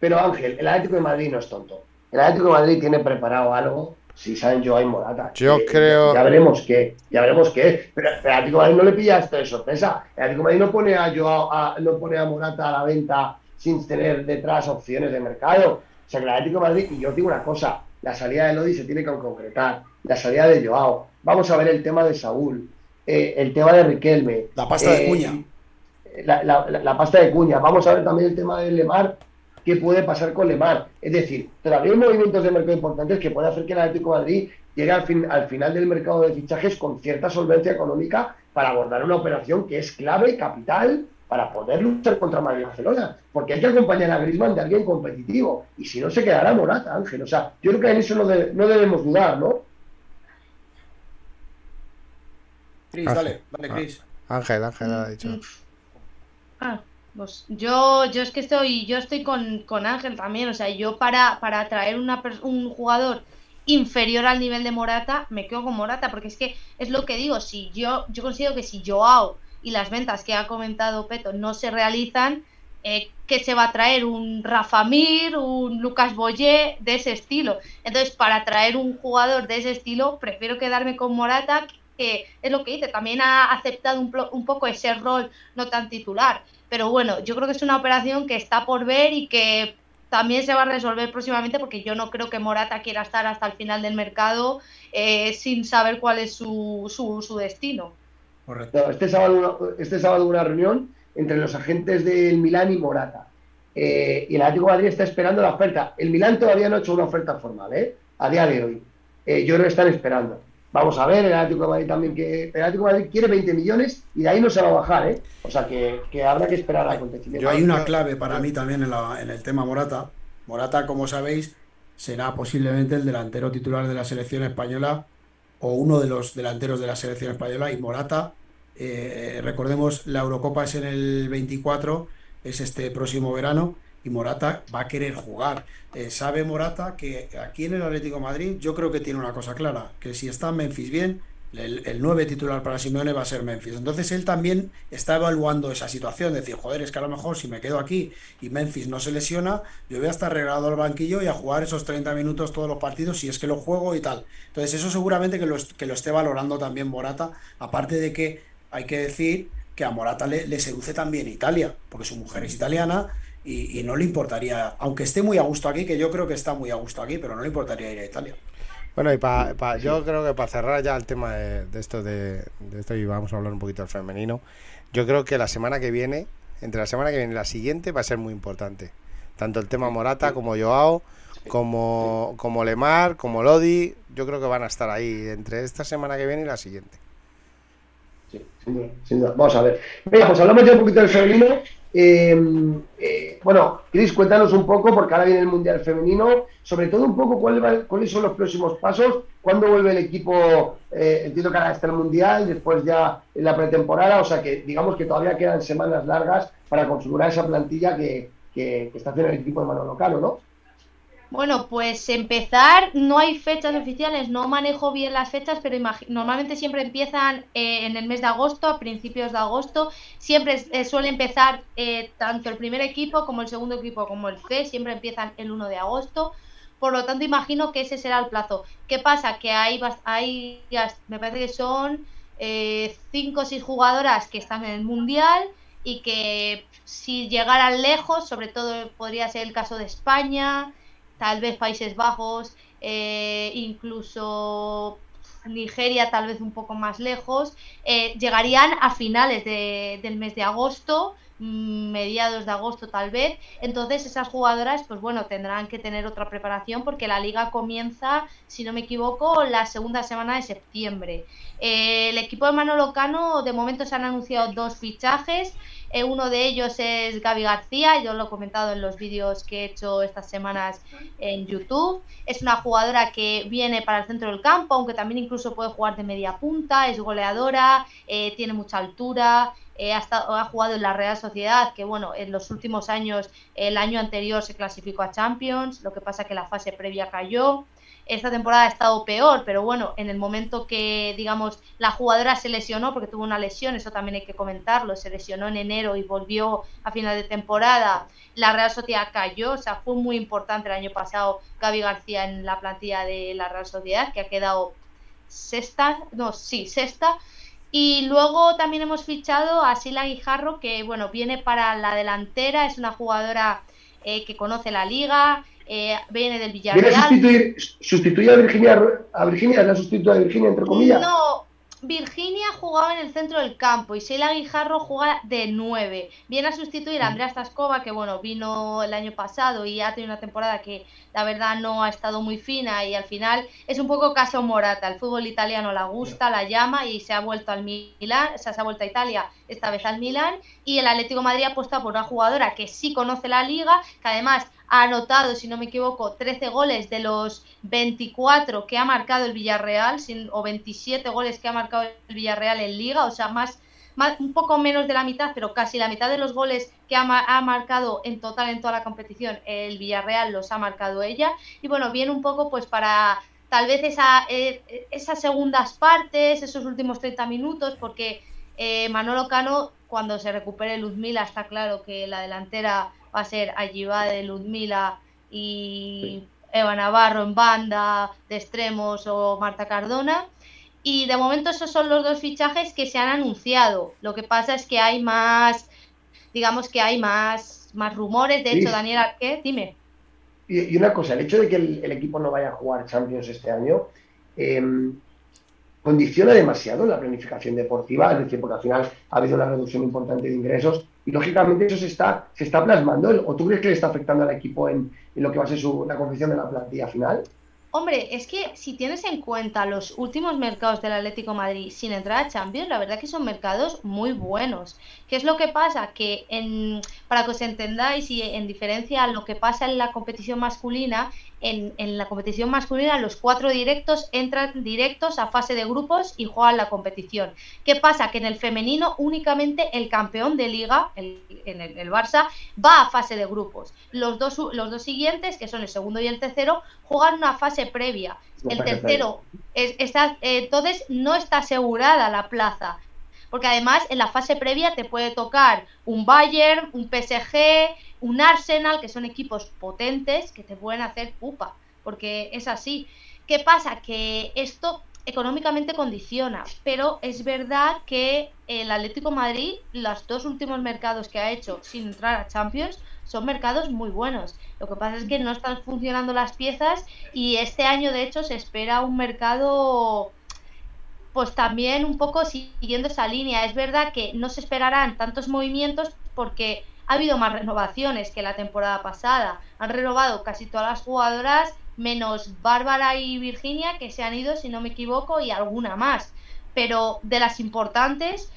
Pero Ángel, el Atlético de Madrid no es tonto. El Atlético de Madrid tiene preparado algo si saben Joao y Morata. Yo creo. Ya veremos qué. Ya veremos qué. Pero el Atlético de Madrid no le pilla esto de sorpresa. El Atlético de Madrid no pone a Joao, no pone a Morata a la venta sin tener detrás opciones de mercado. O sea que el Atlético de Madrid, y yo os digo una cosa, la salida de Lodi se tiene que concretar, la salida de Joao, vamos a ver el tema de Saúl, eh, el tema de Riquelme. La pasta de eh, Cuña. La, pasta de Cuña. Vamos a ver también el tema de Lemar, qué puede pasar con Lemar. Es decir, todavía hay movimientos de mercado importantes que puede hacer que el Atlético de Madrid llegue al, fin, al final del mercado de fichajes con cierta solvencia económica para abordar una operación que es clave, capital, para poder luchar contra Madrid y Barcelona. Porque hay que acompañar a Griezmann de alguien competitivo. Y si no, se quedará Morata, Ángel. O sea, yo creo que en eso no, no debemos dudar, ¿no? Cris, dale, dale, Cris. Ángel, Ángel ha dicho. Mm. Ah, pues yo, yo es que estoy, yo estoy con, con Ángel también. O sea, yo para, para traer una, un jugador inferior al nivel de Morata, me quedo con Morata, porque es que es lo que digo, si yo, yo considero que si Joao y las ventas que ha comentado Peto no se realizan, eh, que se va a traer un Rafa Mir, un Lucas Boyé de ese estilo. Entonces, para traer un jugador de ese estilo, prefiero quedarme con Morata, que es lo que dice, también ha aceptado un, un poco ese rol no tan titular. Pero bueno, yo creo que es una operación que está por ver y que también se va a resolver próximamente porque yo no creo que Morata quiera estar hasta el final del mercado eh, sin saber cuál es su, su, destino. Correcto. Este sábado, este sábado una reunión entre los agentes del Milán y Morata. Eh, y el Atlético de Madrid está esperando la oferta. El Milán todavía no ha hecho una oferta formal, ¿eh? A día de hoy. Eh, yo creo que están esperando. Vamos a ver, el Atlético de Madrid también que. El Atlético de Madrid quiere 20 millones y de ahí no se va a bajar, ¿eh? O sea que, habrá que esperar al acontecimiento. Hay una clave para mí también en, la, en el tema Morata. Morata, como sabéis, será posiblemente el delantero titular de la selección española o uno de los delanteros de la selección española. Y Morata, eh, recordemos, la Eurocopa es en el 24, es este próximo verano y Morata va a querer jugar. Eh, sabe Morata que aquí en el Atlético Madrid yo creo que tiene una cosa clara, que si está Memphis bien, el, el 9 titular para Simeone va a ser Memphis. Entonces él también está evaluando esa situación, decir, joder, es que a lo mejor si me quedo aquí y Memphis no se lesiona, yo voy a estar regalado al banquillo y a jugar esos 30 minutos todos los partidos si es que lo juego y tal. Entonces eso seguramente que lo, que lo esté valorando también Morata, aparte de que hay que decir que a Morata le, le seduce también Italia, porque su mujer es italiana y, no le importaría, aunque esté muy a gusto aquí, que yo creo que está muy a gusto aquí, pero no le importaría ir a Italia. Bueno, y para yo creo que para cerrar ya el tema de, esto de, esto y vamos a hablar un poquito del femenino, yo creo que la semana que viene, entre la semana que viene y la siguiente, va a ser muy importante. Tanto el tema Morata como Joao, como, como Lemar, como Lodi, yo creo que van a estar ahí entre esta semana que viene y la siguiente. Sí, sin duda, Vamos a ver. Venga, pues hablamos ya un poquito del femenino. Em, eh, bueno, Cris, cuéntanos un poco, porque ahora viene el Mundial Femenino, sobre todo un poco cuáles son los próximos pasos, cuándo vuelve el equipo, eh, entiendo que ahora está el Mundial, después ya en la pretemporada, o sea que digamos que todavía quedan semanas largas para configurar esa plantilla que, que, está haciendo el equipo de Manolo Caro, ¿no? Bueno, pues empezar, no hay fechas oficiales, no manejo bien las fechas, pero normalmente siempre empiezan eh, en el mes de agosto, a principios de agosto. Siempre eh, suele empezar eh, tanto el primer equipo como el segundo equipo como el C, siempre empiezan el 1 de agosto. Por lo tanto, imagino que ese será el plazo. ¿Qué pasa? Que hay, hay me parece que son 5 o 6 jugadoras que están en el Mundial y que si llegaran lejos, sobre todo podría ser el caso de España, tal vez Países Bajos, eh, incluso Nigeria tal vez un poco más lejos, eh, llegarían a finales del mes de agosto, mm, mediados de agosto tal vez, entonces esas jugadoras pues bueno tendrán que tener otra preparación porque la liga comienza, si no me equivoco, la segunda semana de septiembre. Eh, el equipo de Manolo Cano de momento se han anunciado dos fichajes, eh, uno de ellos es Gaby García, yo lo he comentado en los vídeos que he hecho estas semanas en YouTube. Es una jugadora que viene para el centro del campo, aunque también incluso puede jugar de media punta, es goleadora, eh, tiene mucha altura. Eh, ha, ha, jugado en la Real Sociedad, que bueno, en los últimos años, el año anterior se clasificó a Champions, lo que pasa que la fase previa cayó esta temporada ha estado peor, pero bueno, en el momento que, digamos, la jugadora se lesionó, porque tuvo una lesión, eso también hay que comentarlo, se lesionó en enero y volvió a final de temporada, la Real Sociedad cayó, o sea, fue muy importante el año pasado Gaby García en la plantilla de la Real Sociedad, que ha quedado sexta, no, sí, sexta. Y luego también hemos fichado a Sila Guijarro, que bueno, viene para la delantera, es una jugadora eh, que conoce la liga, eh, viene del Villarreal. ¿Viene a sustituir, a Virginia, a Virginia, la sustituta de Virginia, entre comillas? No, Virginia jugaba en el centro del campo y Sheila Guijarro juega de 9. Viene a sustituir a Andrea Stascova, que bueno, vino el año pasado y ha tenido una temporada que la verdad no ha estado muy fina y al final es un poco caso Morata. El fútbol italiano la gusta, la llama y se ha vuelto al Milan, o sea, se ha vuelto a Italia, esta vez al Milan. Y el Atlético de Madrid apuesta por una jugadora que sí conoce la liga, que además ha anotado, si no me equivoco, 13 goles de los 24 que ha marcado el Villarreal, o 27 goles que ha marcado el Villarreal en liga, o sea, más, más un poco menos de la mitad, pero casi la mitad de los goles que ha, ha, marcado en total en toda la competición el Villarreal los ha marcado ella. Y bueno, viene un poco pues para tal vez esa, eh, esas segundas partes, esos últimos 30 minutos, porque eh, Manolo Cano, cuando se recupere Luzmila, está claro que la delantera va a ser Alliba de Ludmila y Eva Navarro en banda de extremos o Marta Cardona. Y de momento esos son los dos fichajes que se han anunciado. Lo que pasa es que hay más, digamos que hay más, más rumores. De hecho, Daniel Arquet, dime. Y, una cosa, el hecho de que el, equipo no vaya a jugar Champions este año, eh, condiciona demasiado la planificación deportiva, es decir, porque al final ha habido una reducción importante de ingresos y lógicamente eso se está, se está plasmando. ¿O tú crees que le está afectando al equipo en, lo que va a ser su, la confección de la plantilla final? Hombre, es que si tienes en cuenta los últimos mercados del Atlético Madrid sin entrar a Champions, la verdad que son mercados muy buenos. ¿Qué es lo que pasa? Que en, para que os entendáis y en diferencia a lo que pasa en la competición masculina, en, la competición masculina los cuatro directos entran directos a fase de grupos y juegan la competición. ¿Qué pasa? Que en el femenino únicamente el campeón de liga, el, en el, el, Barça, va a fase de grupos. Los dos, los dos siguientes, que son el segundo y el tercero, juegan una fase previa. El tercero, es, está, entonces no está asegurada la plaza porque además en la fase previa te puede tocar un Bayern, un PSG, un Arsenal, que son equipos potentes que te pueden hacer pupa, porque es así. ¿Qué pasa? Que esto económicamente condiciona, pero es verdad que el Atlético Madrid, los dos últimos mercados que ha hecho sin entrar a Champions, son mercados muy buenos. Lo que pasa es que no están funcionando las piezas y este año de hecho se espera un mercado pues también un poco siguiendo esa línea. Es verdad que no se esperarán tantos movimientos porque ha habido más renovaciones que la temporada pasada. Han renovado casi todas las jugadoras, menos Bárbara y Virginia, que se han ido, si no me equivoco, y alguna más. Pero de las importantes,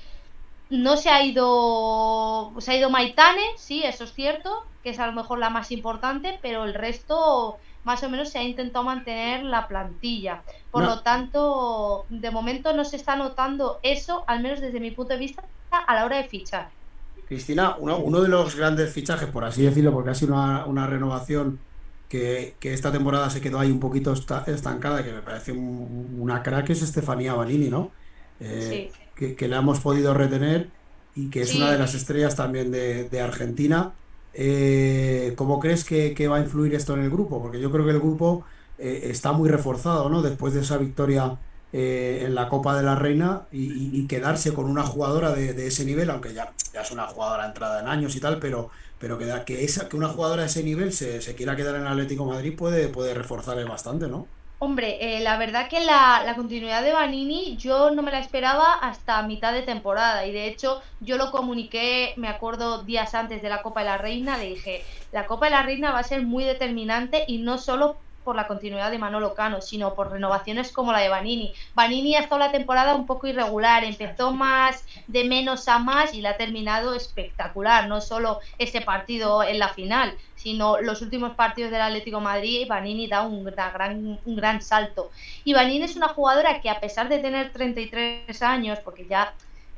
no se ha ido. Se ha ido Maitane, sí, eso es cierto, que es a lo mejor la más importante, pero el resto más o menos se ha intentado mantener la plantilla. Por lo tanto, de momento no se está notando eso, al menos desde mi punto de vista, a la hora de fichar. Cristina, uno, uno, de los grandes fichajes, por así decirlo, porque ha sido una, una renovación que, que, esta temporada se quedó ahí un poquito estancada, que me parece un, una crack, es Estefanía Banini, ¿no? Eh, sí. que, que, la hemos podido retener y que es sí. una de las estrellas también de, de Argentina. Eh, ¿Cómo crees que, que, va a influir esto en el grupo? Porque yo creo que el grupo eh, está muy reforzado, ¿no? Después de esa victoria en la Copa de la Reina y, y quedarse con una jugadora de, de, ese nivel, aunque ya, ya es una jugadora entrada en años y tal, pero, pero que, que, esa, que una jugadora de ese nivel se, se quiera quedar en Atlético Madrid puede, puede reforzarle bastante, ¿no? Hombre, eh, la verdad que la, la, continuidad de Vanini yo no me la esperaba hasta mitad de temporada y de hecho yo lo comuniqué, me acuerdo días antes de la Copa de la Reina, le dije, la Copa de la Reina va a ser muy determinante y no solo por la continuidad de Manolo Cano, sino por renovaciones como la de Vanini. Vanini ha estado la temporada un poco irregular, empezó más de menos a más y la ha terminado espectacular, no solo ese partido en la final, sino los últimos partidos del Atlético Madrid, Vanini da un, gran, un gran salto. Y Vanini es una jugadora que a pesar de tener 33 años, porque ya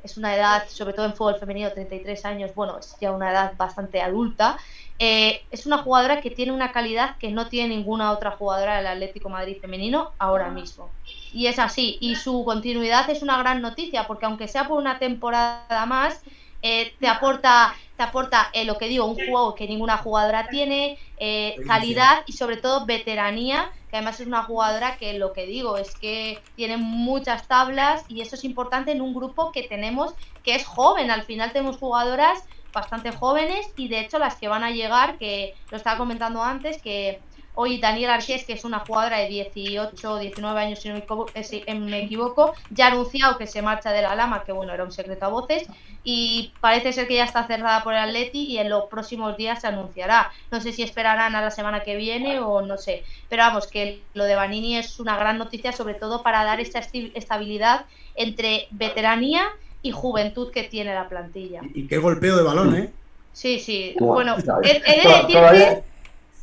es una edad, sobre todo en fútbol femenino, 33 años, bueno, es ya una edad bastante adulta, eh, es una jugadora que tiene una calidad que no tiene ninguna otra jugadora del Atlético Madrid femenino ahora mismo. Y es así, y su continuidad es una gran noticia, porque aunque sea por una temporada más, eh, te aporta, te aporta eh, lo que digo, un juego que ninguna jugadora tiene, eh, calidad y sobre todo veteranía, que además es una jugadora que lo que digo es que tiene muchas tablas y eso es importante en un grupo que tenemos que es joven, al final tenemos jugadoras bastante jóvenes y de hecho las que van a llegar, que lo estaba comentando antes, que Hoy Daniel Arqués, que es una jugadora de 18 o 19 años, si no eh, me equivoco, ya ha anunciado que se marcha de la Lama, que bueno, era un secreto a voces, y parece ser que ya está cerrada por el Atleti y en los próximos días se anunciará. No sé si esperarán a la semana que viene o no sé. Pero vamos, que lo de Vanini es una gran noticia, sobre todo para dar esta estabilidad entre veteranía y juventud que tiene la plantilla. Y qué golpeo de balón, ¿eh? Sí, sí. Bueno, he, de decir que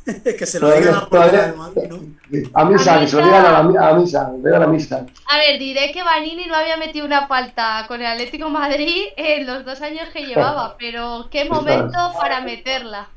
que se lo digan a la A misa, que se lo digan a, la, a misa, a la misa. A ver, diré que Vanini no había metido una falta con el Atlético Madrid en los dos años que llevaba, pero qué momento para meterla.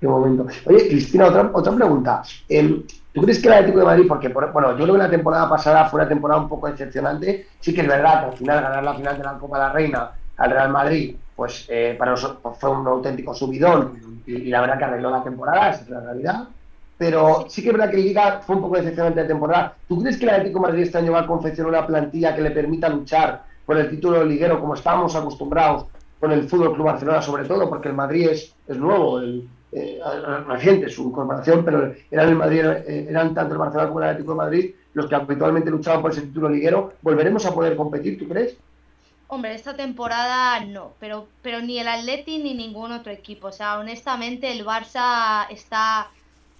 Qué momento. Oye, Cristina, otra, otra pregunta. Em, ¿Tú crees que el Atlético de Madrid, porque bueno, yo creo que la temporada pasada fue una temporada un poco decepcionante, sí que es verdad que al final ganar la final de la Copa de la Reina al Real Madrid, pues eh, para nosotros fue un auténtico subidón y, la verdad que arregló la temporada, esa es la realidad. Pero sí que es verdad que Liga fue un poco decepcionante de temporada. ¿Tú crees que el Atlético de Madrid este año va a confeccionar una plantilla que le permita luchar por el título liguero como estábamos acostumbrados con el Fútbol Club Barcelona, sobre todo porque el Madrid es, es nuevo, el, eh, reciente su incorporación, pero eran, el Madrid, eh, eran tanto el Barcelona como el Atlético de Madrid los que habitualmente luchaban por ese título liguero. ¿Volveremos a poder competir, tú crees? Hombre, esta temporada no, pero, pero ni el Atleti ni ningún otro equipo. O sea, honestamente el Barça está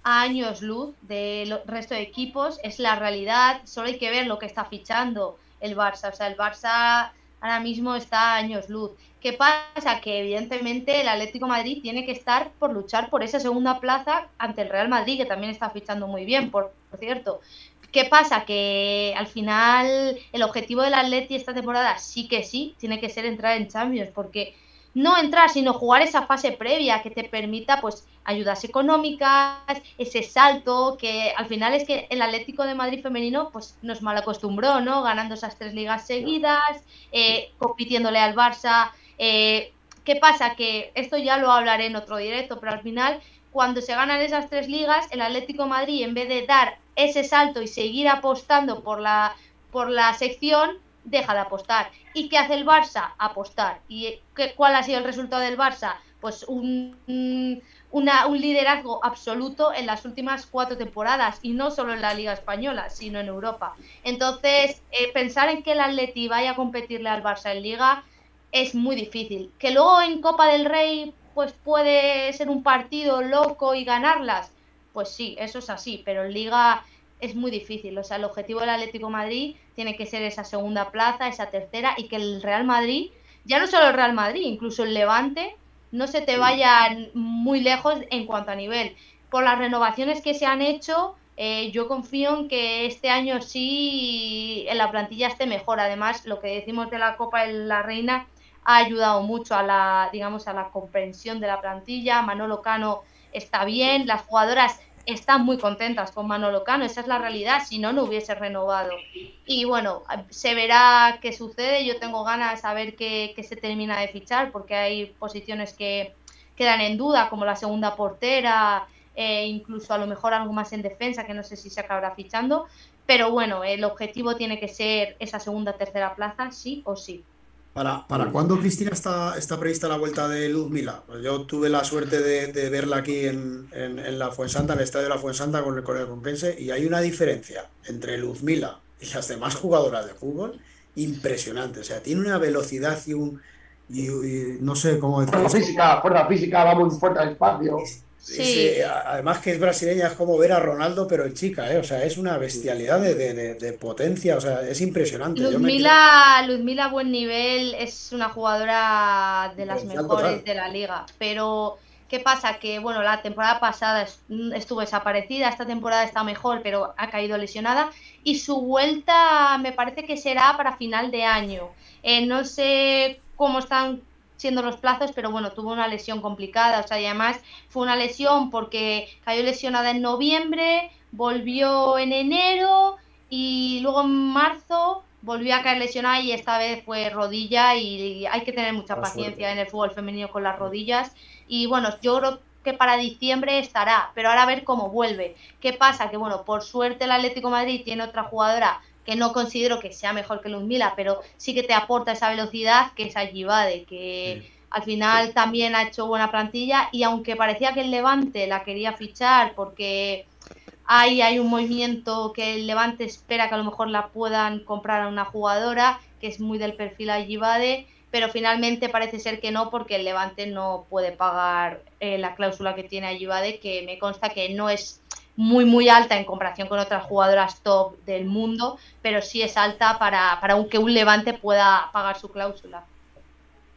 a años luz del resto de equipos, es la realidad, solo hay que ver lo que está fichando el Barça. O sea, el Barça ahora mismo está a años luz. ¿Qué pasa? Que evidentemente el Atlético Madrid tiene que estar por luchar por esa segunda plaza ante el Real Madrid, que también está fichando muy bien, por cierto. ¿Qué pasa? Que al final el objetivo del Atleti esta temporada sí que sí, tiene que ser entrar en Champions, porque no entrar, sino jugar esa fase previa que te permita pues ayudas económicas, ese salto, que al final es que el Atlético de Madrid femenino pues nos mal acostumbró, ¿no? Ganando esas tres ligas seguidas, eh, compitiéndole al Barça. Eh, ¿Qué pasa? Que esto ya lo hablaré en otro directo, pero al final cuando se ganan esas tres ligas, el Atlético Madrid en vez de dar ese salto y seguir apostando por la, por la sección, deja de apostar. ¿Y qué hace el Barça? Apostar. ¿Y qué, cuál ha sido el resultado del Barça? Pues un, un liderazgo absoluto en las últimas cuatro temporadas y no solo en la Liga Española, sino en Europa. Entonces, eh, pensar en que el Atleti vaya a competirle al Barça en Liga es muy difícil. Que luego en Copa del Rey pues puede ser un partido loco y ganarlas, pues sí, eso es así, pero en liga es muy difícil. O sea, el objetivo del Atlético Madrid tiene que ser esa segunda plaza, esa tercera, y que el Real Madrid, ya no solo el Real Madrid, incluso el Levante, no se te vaya muy lejos en cuanto a nivel. Por las renovaciones que se han hecho, eh, yo confío en que este año sí en la plantilla esté mejor. Además, lo que decimos de la Copa de la Reina ha ayudado mucho a la, digamos, a la comprensión de la plantilla. Manolo Cano está bien, las jugadoras están muy contentas con Manolo Cano, esa es la realidad, si no, no hubiese renovado. Y bueno, se verá qué sucede, yo tengo ganas de saber qué, se termina de fichar, porque hay posiciones que quedan en duda, como la segunda portera, e incluso a lo mejor algo más en defensa, que no sé si se acabará fichando, pero bueno, el objetivo tiene que ser esa segunda tercera plaza, sí o sí. ¿Para, para cuándo, Cristina, está, está prevista la vuelta de Luzmila? Pues yo tuve la suerte de, verla aquí en, en, la Fuensanta, en el estadio de la Fuensanta con el Corea Conquense, y hay una diferencia entre Luzmila y las demás jugadoras de fútbol impresionante. O sea, tiene una velocidad y un. Y, no sé cómo decirlo. Fuerza física, fuerza física, va muy fuerte al espacio. Sí. además que es brasileña, es como ver a Ronaldo, pero en chica, ¿eh? O sea, es una bestialidad de, potencia, o sea, es impresionante. Luzmila, Luzmila, buen nivel, es una jugadora de las mejores de la liga, pero ¿qué pasa? Que, bueno, la temporada pasada estuvo desaparecida, esta temporada está mejor, pero ha caído lesionada, y su vuelta me parece que será para final de año. Eh, no sé cómo están siendo los plazos, pero bueno, tuvo una lesión complicada, o sea, y además fue una lesión porque cayó lesionada en noviembre, volvió en enero y luego en marzo volvió a caer lesionada y esta vez fue rodilla y hay que tener mucha paciencia en el fútbol femenino con las rodillas y bueno, yo creo que para diciembre estará, pero ahora a ver cómo vuelve. ¿Qué pasa? Que bueno, por suerte el Atlético Madrid tiene otra jugadora que no considero que sea mejor que Ludmila, pero sí que te aporta esa velocidad que es Ayibade, que Al final también ha hecho buena plantilla y aunque parecía que el Levante la quería fichar porque ahí hay un movimiento que el Levante espera que a lo mejor la puedan comprar a una jugadora que es muy del perfil Ayibade, pero finalmente parece ser que no porque el Levante no puede pagar eh, la cláusula que tiene Ayibade, que me consta que no es muy muy alta en comparación con otras jugadoras top del mundo, pero sí es alta para, para que un Levante pueda pagar su cláusula.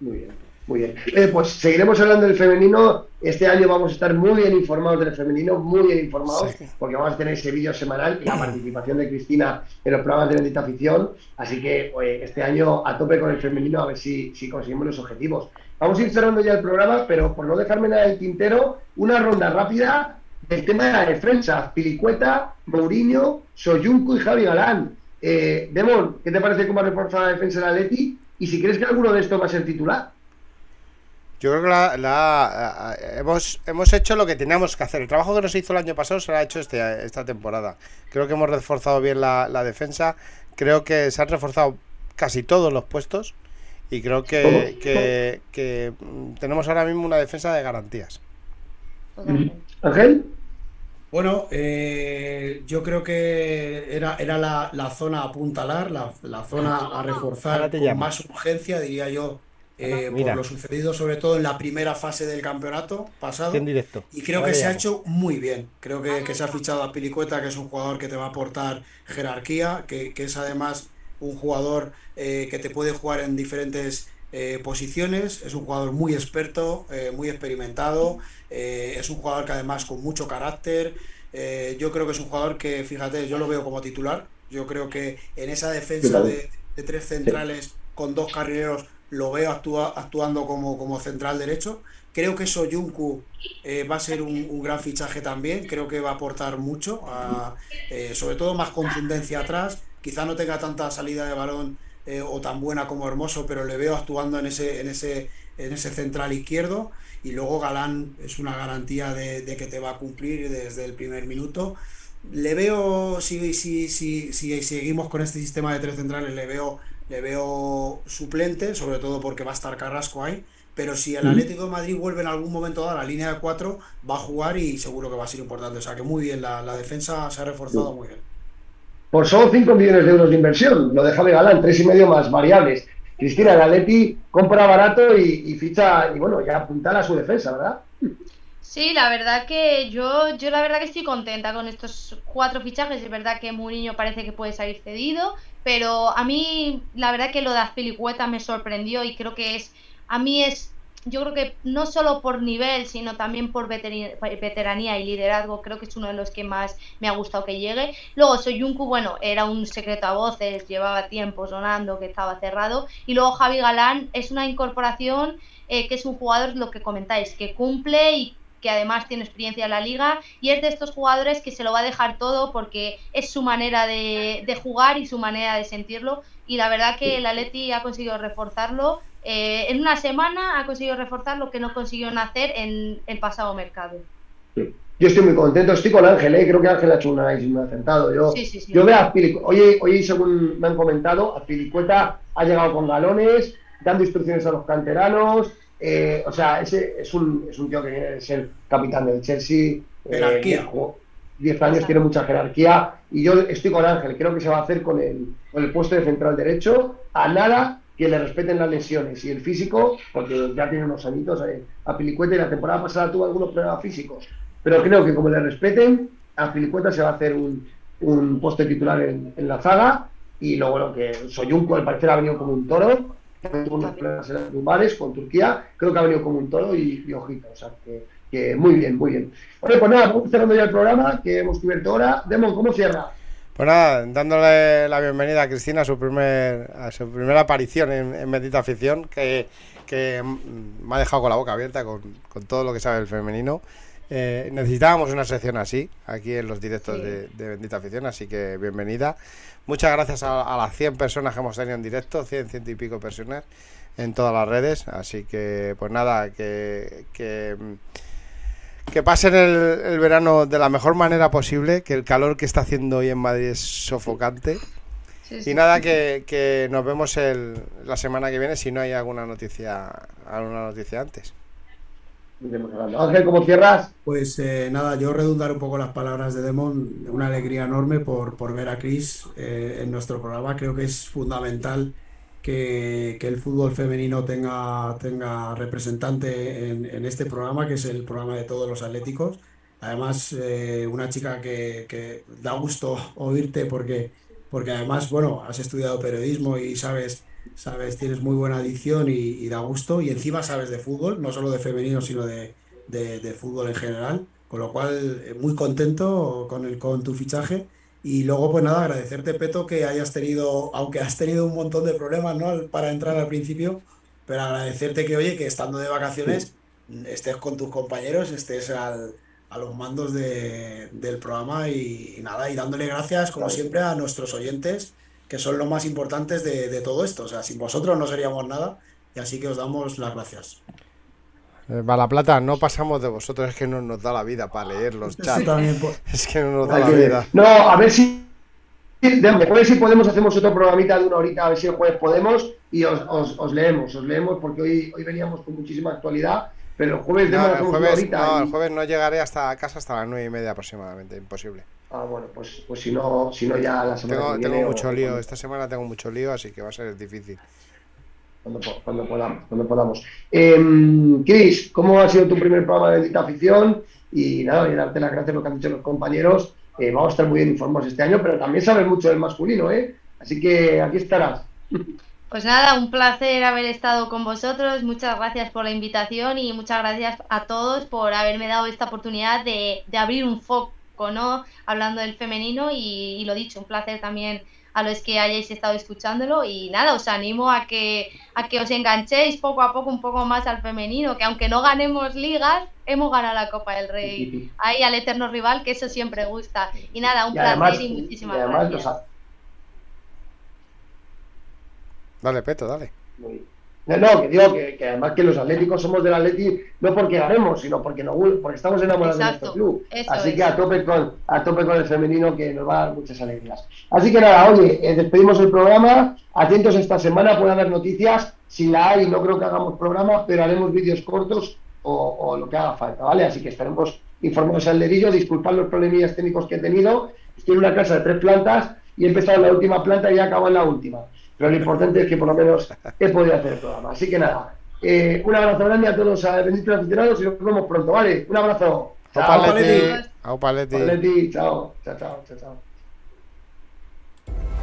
Muy bien. Muy bien. Eh, pues seguiremos hablando del femenino. Este año vamos a estar muy bien informados del femenino, muy bien informados, porque vamos a tener ese vídeo semanal y la participación de Cristina en los programas de Bendita Afición. Así que este año a tope con el femenino a ver si, si conseguimos los objetivos. Vamos a ir cerrando ya el programa, pero por no dejarme nada del tintero, una ronda rápida del tema de la defensa. Pilicueta, Mourinho, Soyuncu y Javi Galán. Eh, Demón, ¿qué te parece cómo ha reforzado la defensa de la Leti? Y si crees que alguno de estos va a ser titular. Yo creo que la, hemos, hemos hecho lo que teníamos que hacer. El trabajo que nos hizo el año pasado se lo ha hecho este, esta temporada. Creo que hemos reforzado bien la, defensa. Creo que se han reforzado casi todos los puestos. Y creo que, que, tenemos ahora mismo una defensa de garantías. Ángel. Bueno, eh, yo creo que era, era la, zona a apuntalar, la, la zona a reforzar con más urgencia, diría yo, eh, por lo sucedido sobre todo en la primera fase del campeonato pasado. En directo. Y creo que se ha hecho muy bien. Creo que, se ha fichado a Pilicueta, que es un jugador que te va a aportar jerarquía, que, es además un jugador eh, que te puede jugar en diferentes eh, posiciones. Es un jugador muy experto, muy experimentado. es un jugador que además con mucho carácter. yo creo que es un jugador que, fíjate, yo lo veo como titular. Yo creo que en esa defensa de, de tres centrales con dos carrileros lo veo actuando como, como central derecho. Creo que Soyuncu eh, va a ser un, gran fichaje también, creo que va a aportar mucho, eh, sobre todo más contundencia atrás. Quizá no tenga tanta salida de balón eh, o tan buena como Hermoso, pero le veo actuando en ese, en ese, en ese central izquierdo. Y luego Galán es una garantía de, que te va a cumplir desde el primer minuto. Le veo, si, si, si, si seguimos con este sistema de tres centrales, le veo le veo suplente, sobre todo porque va a estar Carrasco ahí. Pero si el Atlético de Madrid vuelve en algún momento a la línea de cuatro, va a jugar y seguro que va a ser importante. O sea que muy bien, la, defensa se ha reforzado muy bien. Por solo 5 millones de euros de inversión, lo de Galán, tres y medio más variables. Cristina, el Atleti compra barato y, ficha, y bueno, ya apuntala a su defensa, ¿verdad? Sí, la verdad que yo, yo la verdad que estoy contenta con estos cuatro fichajes. Es verdad que Mourinho parece que puede salir cedido, pero a mí la verdad que lo de Azpilicueta me sorprendió y creo que es, a mí es, yo creo que no solo por nivel, sino también por veteranía y liderazgo, creo que es uno de los que más me ha gustado que llegue. Luego Soyuncu, bueno, era un secreto a voces, llevaba tiempo sonando que estaba cerrado. Y luego Javi Galán es una incorporación eh, que es un jugador, lo que comentáis, que cumple y que además tiene experiencia en la liga y es de estos jugadores que se lo va a dejar todo porque es su manera de, jugar y su manera de sentirlo y la verdad que el Atleti ha conseguido reforzarlo eh, en una semana ha conseguido reforzar lo que no consiguió hacer en el pasado mercado. Yo estoy muy contento, estoy con Ángel, ¿eh? creo que Ángel ha hecho un análisis muy acertado. Yo, yo veo a Pilicueta, hoy, según me han comentado, a Pilicueta ha llegado con galones, dando instrucciones a los canteranos, eh, o sea, ese es un, es un tío que viene de ser capitán del Chelsea. Eh, jerarquía. 10 años, tiene mucha jerarquía. Y yo estoy con Ángel, creo que se va a hacer con el, con el puesto de central derecho. A nada que le respeten las lesiones y el físico, porque ya tiene unos añitos eh, a Pilicueta y la temporada pasada tuvo algunos problemas físicos. Pero creo que como le respeten, a Pilicueta se va a hacer un, un puesto titular en, en la zaga. Y luego lo que Soyunco al parecer ha venido como un toro tuvo unos problemas con Turquía, creo que ha venido como un todo y, ojito, o sea, que, muy bien, muy bien. Bueno, pues nada, vamos cerrando ya el programa, que hemos cubierto ahora. Demon, ¿cómo cierra? Pues nada, dándole la bienvenida a Cristina a su, primer, a su primera aparición en, en Bendita Afición, que, que, me ha dejado con la boca abierta con, con todo lo que sabe el femenino. Eh, necesitábamos una sección así, aquí en los directos de, de, Bendita Afición, así que bienvenida. Muchas gracias a, las 100 personas que hemos tenido en directo, 100, ciento y pico personas en todas las redes. Así que, pues nada, que, que, pasen el, verano de la mejor manera posible, que el calor que está haciendo hoy en Madrid es sofocante. Y nada, que, que nos vemos el, la semana que viene si no hay alguna noticia, alguna noticia antes. Ángel, ¿cómo cierras? Pues eh, nada, yo redundar un poco las palabras de Demon, una alegría enorme por, por ver a Chris eh, en nuestro programa. Creo que es fundamental que, el fútbol femenino tenga, tenga representante en, este programa, que es el programa de todos los atléticos. Además, eh, una chica que, da gusto oírte porque, porque además, bueno, has estudiado periodismo y sabes sabes, tienes muy buena adicción y, y, da gusto, y encima sabes de fútbol, no solo de femenino, sino de, de, de fútbol en general, con lo cual eh, muy contento con, el, con tu fichaje. Y luego, pues nada, agradecerte, Peto, que hayas tenido, aunque has tenido un montón de problemas, ¿no? Para entrar al principio, pero agradecerte que, oye, que estando de vacaciones estés con tus compañeros, estés al, a los mandos de, del programa y, y, nada, y dándole gracias, como siempre, a nuestros oyentes que son los más importantes de, de, todo esto. O sea, sin vosotros no seríamos nada y así que os damos las gracias. Eh, para la plata, no pasamos de vosotros, es que no nos da la vida para leer los chats. Sí, también, pues. Es que no nos da la vida. No, a ver si. De jueves si podemos hacemos otro programita de una horita, a ver si el jueves podemos y os, os, os leemos, os leemos porque hoy, hoy veníamos con muchísima actualidad, pero el jueves, No, el jueves, horita no, y- el jueves no llegaré hasta casa hasta las nueve y media aproximadamente, imposible. Ah, bueno, pues, pues si no, si no ya la semana Tengo, que viene tengo o- mucho lío, esta semana tengo mucho lío, así que va a ser difícil. Cuando, cuando podamos, cuando podamos. Eh, Chris, ¿cómo ha sido tu primer programa de Bendita Afición? Y nada, y darte las gracias lo que han dicho los compañeros. Eh, vamos a estar muy bien informados este año, pero también sabes mucho del masculino, ¿eh? Así que aquí estarás. Pues nada, un placer haber estado con vosotros. Muchas gracias por la invitación y muchas gracias a todos por haberme dado esta oportunidad de, de abrir un foco, ¿no? Hablando del femenino y lo dicho, un placer también a los que hayáis estado escuchándolo y nada, os animo a que, a que os enganchéis poco a poco un poco más al femenino, que aunque no ganemos ligas, hemos ganado la Copa del Rey ahí al eterno rival, que eso siempre gusta. Y nada, un Y además, placer y muchísimas y además gracias. los ha- Dale, Peto, dale. Muy- No, no, que digo que, que además que los atléticos somos del Atleti no porque ganemos, sino porque, nos, porque estamos enamorados Exacto, de nuestro club. Así es. que a tope, con, a tope con el femenino que nos va a dar muchas alegrías. Así que nada, oye, eh, despedimos el programa. Atentos esta semana, puede haber noticias. Si la hay, no creo que hagamos programa, pero haremos vídeos cortos o, o lo que haga falta, ¿vale? Así que estaremos informados al dedillo. Disculpad los problemillas técnicos que he tenido. Estoy en una casa de tres plantas y he empezado en la última planta y he acabado en la última. Pero lo importante es que por lo menos he podido hacer el programa. Así que nada, eh, un abrazo grande a todos los eh, benditos aficionados y nos vemos pronto, ¿vale? Un abrazo. Chao. Leti, chao, chao, chao, chao, chao.